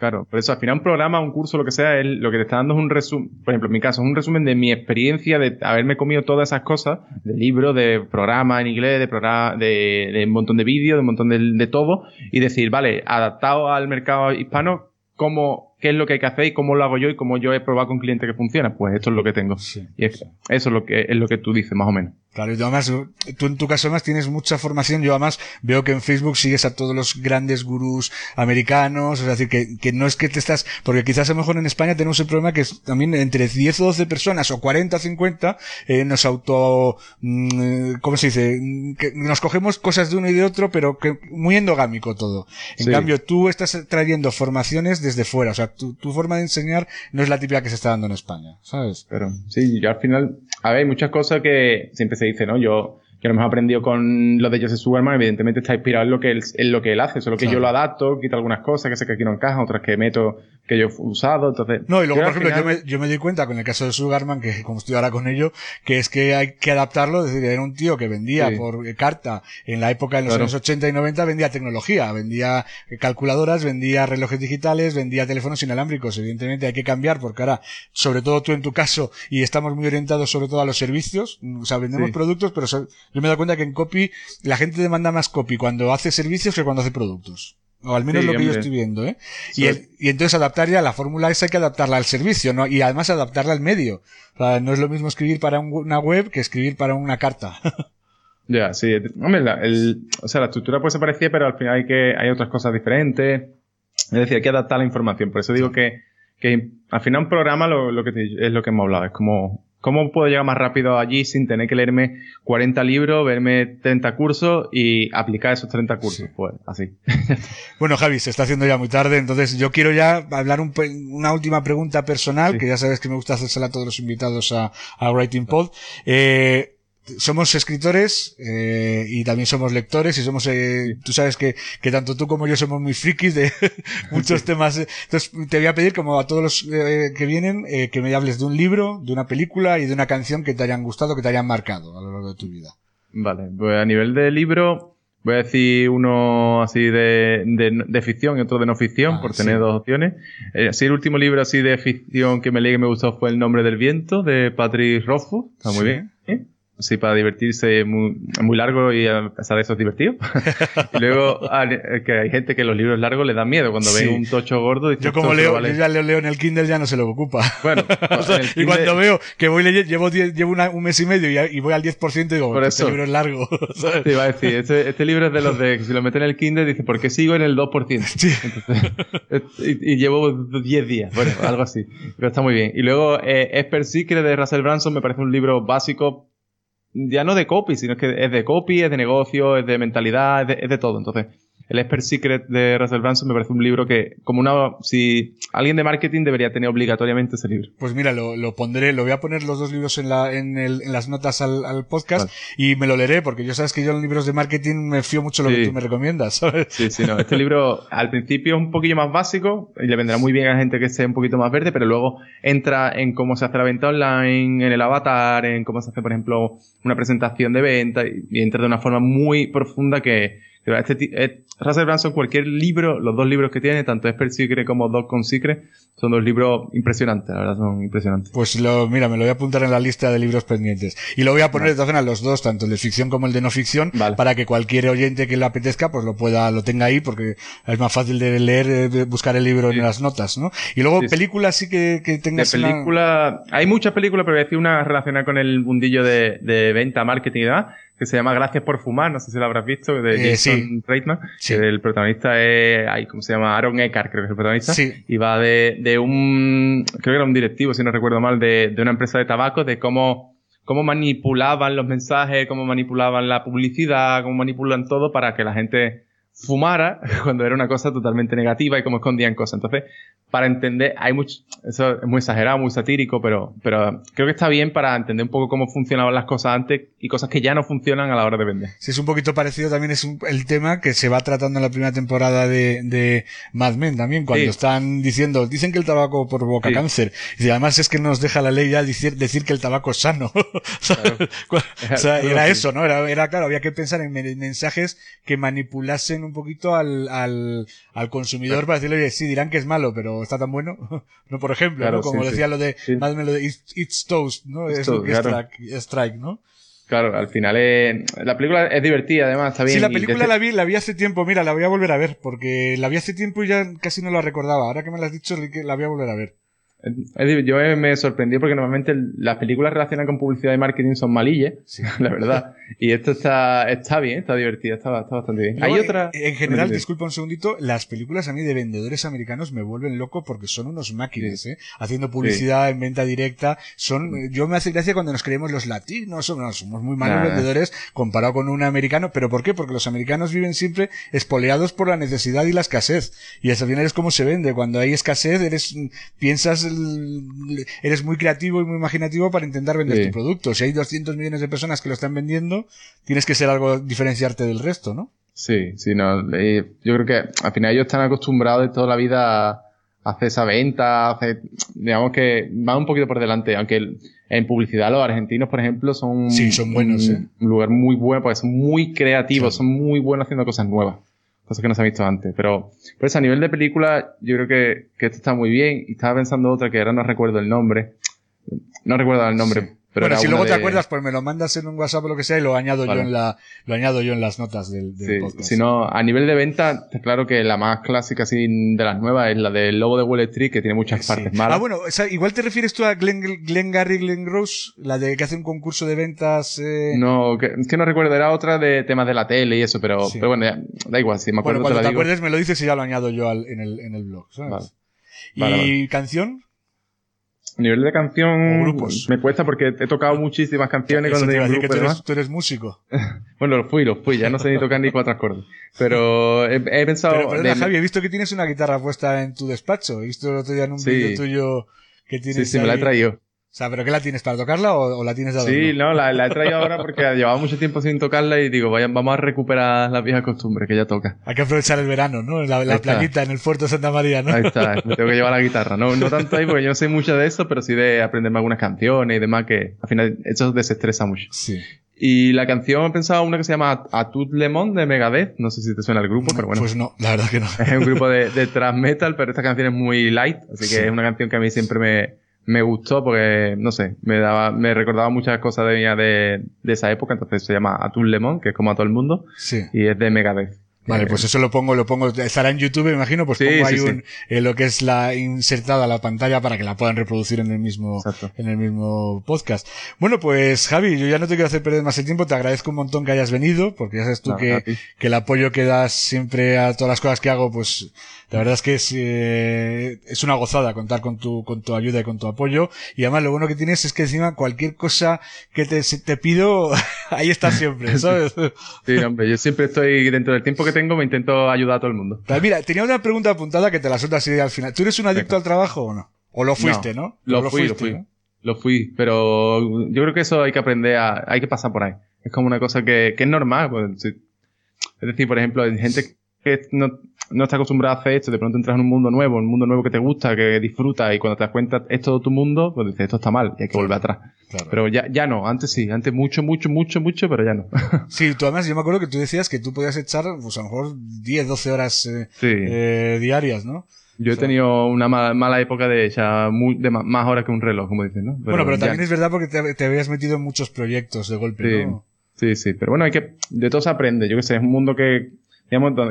Claro, por eso al final un programa, un curso, lo que sea, es lo que te está dando es un resumen, por ejemplo, en mi caso, es un resumen de mi experiencia de haberme comido todas esas cosas, de libros, de programas en inglés, de programa, de, un montón de vídeos, de un montón de, de todo, y decir, vale, adaptado al mercado hispano, cómo qué es lo que hay que hacer y cómo lo hago yo y cómo yo he probado con clientes que funciona. Pues esto es lo que tengo. Y eso es lo que es lo que tú dices, más o menos. Claro, y además, tú en tu caso además tienes mucha formación. Yo además veo que en Facebook sigues a todos los grandes gurús americanos. Es decir, que, que no es que te estás, porque quizás a lo mejor en España tenemos el problema que también entre 10 o 12 personas o 40 o 50 eh, nos auto, mm, ¿cómo se dice? Que nos cogemos cosas de uno y de otro, pero que muy endogámico todo. En cambio, tú estás trayendo formaciones desde fuera. O sea, tu, tu, forma de enseñar no es la típica que se está dando en España, ¿sabes? Pero sí, yo al final, a ver, hay muchas cosas que siempre se dice, ¿no? Yo que lo hemos aprendido con lo de Joseph Sugarman, evidentemente está inspirado en lo que él, en lo que él hace, solo que yo lo adapto, quito algunas cosas que sé que aquí no encajan, otras que meto que yo he usado, entonces... No, y luego, por ejemplo, yo, me, yo me di cuenta con el caso de Sugarman, que como estoy ahora con ello, que es que hay que adaptarlo, es decir, era un tío que vendía por carta en la época, en los años 80 y 90, vendía tecnología, vendía calculadoras, vendía relojes digitales, vendía teléfonos inalámbricos, evidentemente hay que cambiar, porque ahora, sobre todo tú en tu caso, y estamos muy orientados sobre todo a los servicios, o sea, vendemos productos, pero yo me he dado cuenta que en copy la gente demanda más copy cuando hace servicios que cuando hace productos. O al menos lo que yo estoy viendo, ¿eh? Y, y, entonces adaptar ya la fórmula esa hay que adaptarla al servicio, ¿no? Y además adaptarla al medio. O sea, no es lo mismo escribir para una web que escribir para una carta. ya, sí. Hombre, la, el, o sea, la estructura puede ser parecida, pero al final hay que, hay otras cosas diferentes. Es decir, hay que adaptar la información. Por eso digo que, que al final un programa lo, lo que es lo que hemos hablado. Es como ¿Cómo puedo llegar más rápido allí sin tener que leerme 40 libros, verme 30 cursos y aplicar esos 30 cursos? Pues así. bueno, Javi, se está haciendo ya muy tarde, entonces yo quiero ya hablar un, una última pregunta personal, que ya sabes que me gusta hacérsela a todos los invitados a, a Writing Pod. Eh, somos escritores eh, y también somos lectores y somos eh, tú sabes que, que tanto tú como yo somos muy frikis de muchos temas entonces te voy a pedir como a todos los eh, que vienen eh, que me hables de un libro de una película y de una canción que te hayan gustado que te hayan marcado a lo largo de tu vida vale pues a nivel de libro voy a decir uno así de, de, ficción y otro de no ficción, ah, por tener dos opciones. Eh, así el último libro así de ficción que me leí que me gustó fue El nombre del viento, de Patrick Rothfuss. Está muy bien. Sí, para divertirse muy, muy largo y a pesar de eso es divertido. y luego que hay gente que los libros largos le dan miedo cuando ven un tocho gordo. Y yo como leo, yo ya leo, leo en el Kindle ya no se lo ocupa. Bueno, y cuando veo que voy leyendo, llevo, llevo un mes y medio y, voy al 10% digo, Por este libro es largo. Te iba a decir, este, este, libro es de los de que si lo meten en el Kindle dice, ¿por qué sigo en el 2%? Sí. y, llevo 10 días, bueno, algo así. Pero está muy bien. Y luego, eh, Esper Secret de Russell Branson me parece un libro básico ya no de copy, sino que es de copy, es de negocio, es de mentalidad, es de, todo. Entonces, el Expert Secret de Russell Branson me parece un libro que, como una, si alguien de marketing debería tener obligatoriamente ese libro. Pues mira, lo, lo pondré, lo voy a poner los dos libros en, la, en, el, en las notas al, al podcast y me lo leeré porque yo sabes que yo en libros de marketing me fío mucho lo que tú me recomiendas, ¿sabes? Sí, sí, no. Este libro al principio es un poquillo más básico y le vendrá muy bien a gente que esté un poquito más verde, pero luego entra en cómo se hace la venta online, en el avatar, en cómo se hace, por ejemplo, una presentación de venta y, y entra de una forma muy profunda que, este, eh, Russell Branson, cualquier libro, los dos libros que tiene, tanto Expert Secret como Dog con Secret, son dos libros impresionantes, la verdad, son impresionantes. Pues lo, mira, me lo voy a apuntar en la lista de libros pendientes. Y lo voy a poner de todas maneras los dos, tanto el de ficción como el de no ficción, para que cualquier oyente que le apetezca, pues lo pueda, lo tenga ahí, porque es más fácil de leer, de buscar el libro en las notas, ¿no? Y luego películas sí que, que tengas de película, hay muchas películas, pero voy a decir una relacionada con el mundillo de, de venta, marketing y demás que se llama Gracias por fumar, no sé si lo habrás visto, de eh, Jason Reitman, que el protagonista es, ay, ¿cómo se llama? Aaron Eckhart, creo que es el protagonista, y va de, de un, creo que era un directivo, si no recuerdo mal, de, de una empresa de tabaco, de cómo, cómo manipulaban los mensajes, cómo manipulaban la publicidad, cómo manipulan todo para que la gente fumara cuando era una cosa totalmente negativa y cómo escondían cosas. Entonces, para entender, hay mucho, eso es muy exagerado, muy satírico, pero, pero creo que está bien para entender un poco cómo funcionaban las cosas antes y cosas que ya no funcionan a la hora de vender. Sí, es un poquito parecido también es el tema que se va tratando en la primera temporada de, de Mad Men también, cuando están diciendo, dicen que el tabaco provoca cáncer. Y además es que nos deja la ley ya decir, decir que el tabaco es sano. o sea, era eso, ¿no? Era, era claro, había que pensar en mensajes que manipulasen un poquito al, al, al consumidor para decirle, oye, sí, dirán que es malo, pero está tan bueno. no, por ejemplo, ¿no? Como decía lo de, más lo de It's, Toast, ¿no? es lo que strike, ¿no? Claro, al final es, la película es divertida, además, está bien. Sí, la película la vi, la vi hace tiempo, mira, la voy a volver a ver, porque la vi hace tiempo y ya casi no la recordaba. Ahora que me la has dicho, la voy a volver a ver. Yo me sorprendí porque normalmente las películas relacionadas con publicidad y marketing son malillas, la verdad. Y esto está, está bien, está divertido, está, bastante bien. Hay otra. En general, disculpa un segundito, las películas a mí de vendedores americanos me vuelven loco porque son unos máquinas, ¿eh? Haciendo publicidad en venta directa. Son, yo me hace gracia cuando nos creemos los latinos, somos, somos muy malos vendedores comparado con un americano. ¿Pero por qué? Porque los americanos viven siempre espoleados por la necesidad y la escasez. Y al final es como se vende. Cuando hay escasez, eres, piensas eres muy creativo y muy imaginativo para intentar vender tu producto. Si hay 200 millones de personas que lo están vendiendo, tienes que ser algo diferenciarte del resto, ¿no? Sí, sí, no. yo creo que al final ellos están acostumbrados de toda la vida a hacer esa venta, hacer, digamos que van un poquito por delante, aunque en publicidad los argentinos, por ejemplo, son, sí, son buenos, un, lugar muy bueno, porque son muy creativos, son muy buenos haciendo cosas nuevas cosas que no se han visto antes. Pero, pues a nivel de película, yo creo que, que esto está muy bien. Y estaba pensando otra que ahora no recuerdo el nombre. No recuerdo el nombre bueno, si luego te acuerdas, pues me lo mandas en un WhatsApp o lo que sea y lo añado yo en la, lo añado yo en las notas del, del podcast. Si no, a nivel de venta, claro que la más clásica así de las nuevas es la del lobo de Wall Street, que tiene muchas partes malas. Ah, bueno, igual te refieres tú a Glenn, Glenn Gary, Glenn Rose, la de que hace un concurso de ventas, eh... No, que, es que no recuerdo, era otra de temas de la tele y eso, pero, pero bueno, da igual, si me acuerdo bueno, cuando te, acuerdes me lo dices y ya lo añado yo al, en el, en el blog, ¿sabes? ¿Y canción? A nivel de canción me cuesta porque he tocado muchísimas canciones cuando tenía grupo, que tú, eres, tú eres músico. bueno, lo fui, lo fui, ya no sé ni tocar ni cuatro acordes. Pero he, pensado... Pero, Javi, he visto que tienes una guitarra puesta en tu despacho. He visto el otro día en un vídeo tuyo que tienes Sí, sí, me la he traído. O sea, ¿pero qué la tienes para tocarla o, la tienes de adorno? Sí, no, la, la, he traído ahora porque llevaba mucho tiempo sin tocarla y digo, vayan, vamos a recuperar las viejas costumbres que ya toca. Hay que aprovechar el verano, ¿no? La, la planita en el Fuerte Santa María, ¿no? Ahí está, me tengo que llevar la guitarra. No, no tanto ahí porque yo no sé mucho de eso, pero sí de aprenderme algunas canciones y demás que al final eso desestresa mucho. Sí. Y la canción he pensado una que se llama A Tout Le Monde de Megadeth. No sé si te suena el grupo, pero bueno. Pues no, la verdad que no. Es un grupo de, de metal, pero esta canción es muy light, así que es una canción que a mí siempre me, me gustó porque, no sé, me daba, me recordaba muchas cosas de, de, de esa época, entonces se llama Atún Lemon, que es como a todo el mundo, Sí. y es de Megadeth. Vale, Eh, pues eso lo pongo, lo pongo, estará en YouTube, me imagino, pues Sí, pongo ahí sí, sí. un, eh, lo que es la insertada a la pantalla para que la puedan reproducir en el mismo, Exacto. en el mismo podcast. Bueno, pues Javi, yo ya no te quiero hacer perder más el tiempo, te agradezco un montón que hayas venido, porque ya sabes tú No, que, que el apoyo que das siempre a todas las cosas que hago, pues la verdad es que es, eh, es una gozada contar con tu, con tu ayuda y con tu apoyo. Y además lo bueno que tienes es que encima cualquier cosa que te, te pido, ahí estás siempre, ¿sabes? Sí, hombre, yo siempre estoy, dentro del tiempo que tengo, me intento ayudar a todo el mundo. Mira, tenía una pregunta apuntada que te la suelto así al final. ¿Tú eres un adicto Venga. al trabajo o no? ¿O lo fuiste, no? Lo, ¿O fui, lo fui. no? Lo fui, pero yo creo que eso hay que aprender a, hay que pasar por ahí. Es como una cosa que, que es normal. pues. Es decir, por ejemplo, hay gente que no, no está acostumbrada a hacer esto, de pronto entras en un mundo nuevo, un mundo nuevo que te gusta, que disfrutas, y cuando te das cuenta es todo tu mundo, pues dices, esto está mal, y hay que volver atrás. Claro. Pero ya, ya no, antes sí, antes mucho, mucho, mucho, mucho, pero ya no. Sí, tú además, yo me acuerdo que tú decías que tú podías echar, pues a lo mejor 10, 12 horas eh, Sí. eh, diarias, ¿no? Yo he o sea- tenido una mala, mala época de ma- más horas que un reloj, como dicen, ¿no? bueno, pero ya- también es verdad porque te, te habías metido en muchos proyectos de golpe, Sí, ¿no? sí, sí. Pero bueno, hay que, de todo se aprende. Yo que sé, es un mundo que,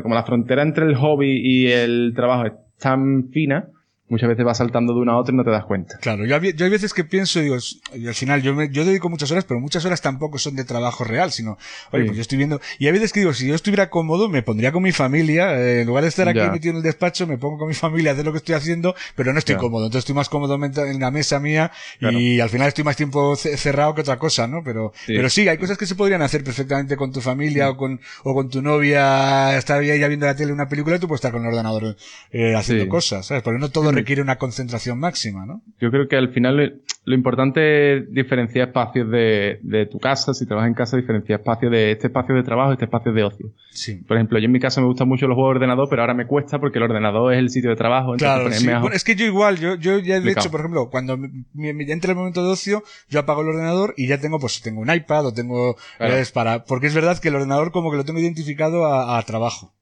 como la frontera entre el hobby y el trabajo es tan fina, muchas veces vas saltando de una a otra y no te das cuenta. Claro, yo, había- yo hay veces que pienso, digo, y al final yo, me, yo dedico muchas horas, pero muchas horas tampoco son de trabajo real, sino, oye, Sí. pues yo estoy viendo, y hay veces que digo, si yo estuviera cómodo, me pondría con mi familia, eh, en lugar de estar aquí Ya. metido en el despacho, me pongo con mi familia a hacer lo que estoy haciendo, pero no estoy Ya. cómodo, entonces estoy más cómodo en la mesa mía y al final estoy más tiempo ce- cerrado que otra cosa, ¿no? Pero, Sí. pero sí, hay cosas que se podrían hacer perfectamente con tu familia o con, o con tu novia, estar ya viendo la tele una película y tú puedes estar con el ordenador eh, haciendo cosas, ¿sabes? Porque no todo. Requiere una concentración máxima, ¿no? Yo creo que al final lo, lo importante es diferenciar espacios de, de tu casa. Si trabajas en casa, diferenciar espacios de este espacio de trabajo y este espacio de ocio. Sí. Por ejemplo, yo en mi caso me gustan mucho los juegos de ordenador, pero ahora me cuesta porque el ordenador es el sitio de trabajo. Claro, ponerme sí. a- Bueno, es que yo igual, yo, yo ya Complicado. hecho, por ejemplo, cuando me, me- entra el momento de ocio, yo apago el ordenador y ya tengo, pues, tengo un iPad o tengo, Claro. es para, porque es verdad que el ordenador como que lo tengo identificado a, a trabajo.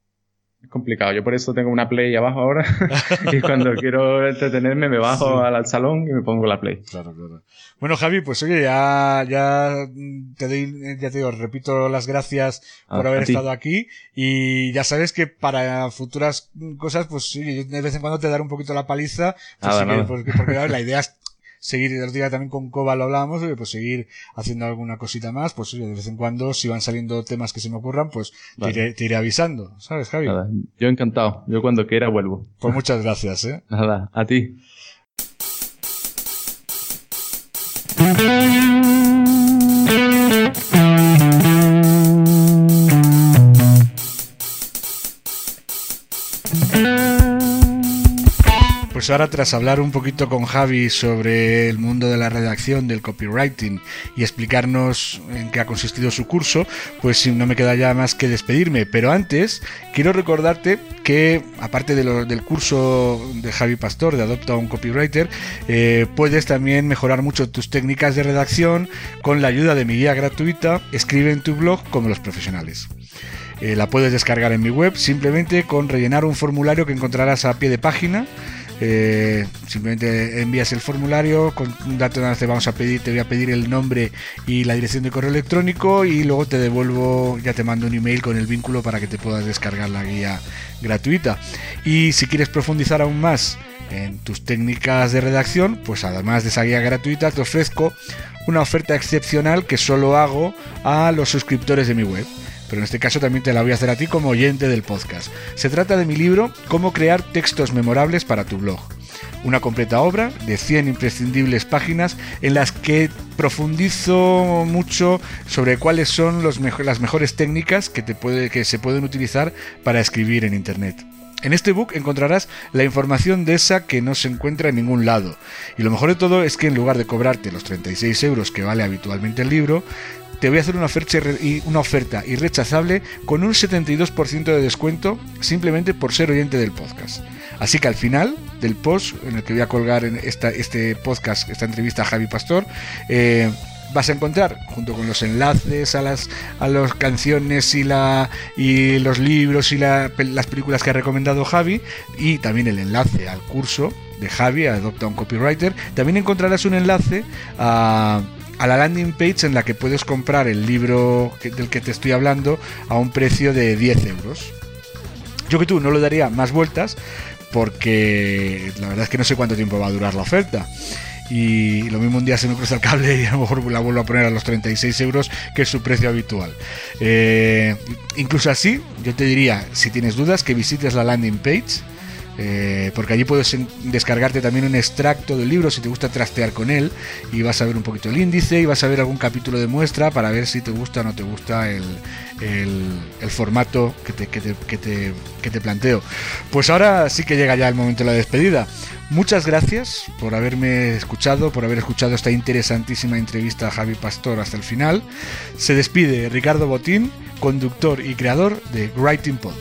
Es complicado. Yo por eso tengo una Play abajo ahora. y cuando quiero entretenerme me bajo al, al salón y me pongo la Play. Claro, claro. Bueno, Javi, pues oye, ya, ya te doy, ya te digo, repito las gracias por A- haber a estado aquí y ya sabes que para futuras cosas, pues sí, de vez en cuando te daré un poquito la paliza, pues Nada, sí que- porque, la idea es seguir, el otro día también con Coba lo hablábamos, pues seguir haciendo alguna cosita más, pues oye, de vez en cuando, si van saliendo temas que se me ocurran, pues Vale. te, iré, te iré avisando, ¿sabes, Javi? Nada, yo encantado. Yo cuando quiera vuelvo. Pues muchas gracias, eh. Nada, a ti. Pues ahora tras hablar un poquito con Javi sobre el mundo de la redacción, del copywriting y explicarnos en qué ha consistido su curso, pues no me queda ya más que despedirme. Pero antes quiero recordarte que aparte del curso de Javi Pastor de Adopta a un Copywriter, eh, puedes también mejorar mucho tus técnicas de redacción con la ayuda de mi guía gratuita Escribe en tu blog como los profesionales. Eh, la puedes descargar en mi web simplemente con rellenar un formulario que encontrarás a pie de página. Eh, simplemente envías el formulario con un dato donde vamos a pedir, te voy a pedir el nombre y la dirección de correo electrónico y luego te devuelvo, ya te mando un email con el vínculo para que te puedas descargar la guía gratuita. Y si quieres profundizar aún más en tus técnicas de redacción, pues además de esa guía gratuita te ofrezco una oferta excepcional que solo hago a los suscriptores de mi web pero en este caso también te la voy a hacer a ti como oyente del podcast. Se trata de mi libro Cómo crear textos memorables para tu blog. Una completa obra de 100 imprescindibles páginas en las que profundizo mucho sobre cuáles son las mejores técnicas que, te puede, que se pueden utilizar para escribir en Internet. En este book encontrarás la información de esa que no se encuentra en ningún lado. Y lo mejor de todo es que en lugar de cobrarte los 36 euros que vale habitualmente el libro, te voy a hacer una oferta, irrechazable con un 72% de descuento simplemente por ser oyente del podcast. Así que al final del post en el que voy a colgar esta, este podcast, esta entrevista a Javi Pastor, eh, vas a encontrar, junto con los enlaces a las, a las canciones y, la, y los libros y las películas que ha recomendado Javi, y también el enlace al curso de Javi, Adopta un Copywriter, también encontrarás un enlace a a la landing page en la que puedes comprar el libro del que te estoy hablando a un precio de 10 euros. Yo que tú no le daría más vueltas porque la verdad es que no sé cuánto tiempo va a durar la oferta. Y lo mismo un día se me cruza el cable y a lo mejor la vuelvo a poner a los 36 euros, que es su precio habitual. Eh, incluso así, yo te diría, si tienes dudas, que visites la landing page eh, porque allí puedes descargarte también un extracto del libro si te gusta trastear con él y vas a ver un poquito el índice y vas a ver algún capítulo de muestra para ver si te gusta o no te gusta el, formato que te, que, te, que te planteo. Pues ahora sí que llega ya el momento de la despedida. Muchas gracias por haberme escuchado, por haber escuchado esta interesantísima entrevista a Javi Pastor hasta el final. Se despide Ricardo Botín, conductor y creador de Writing Pod.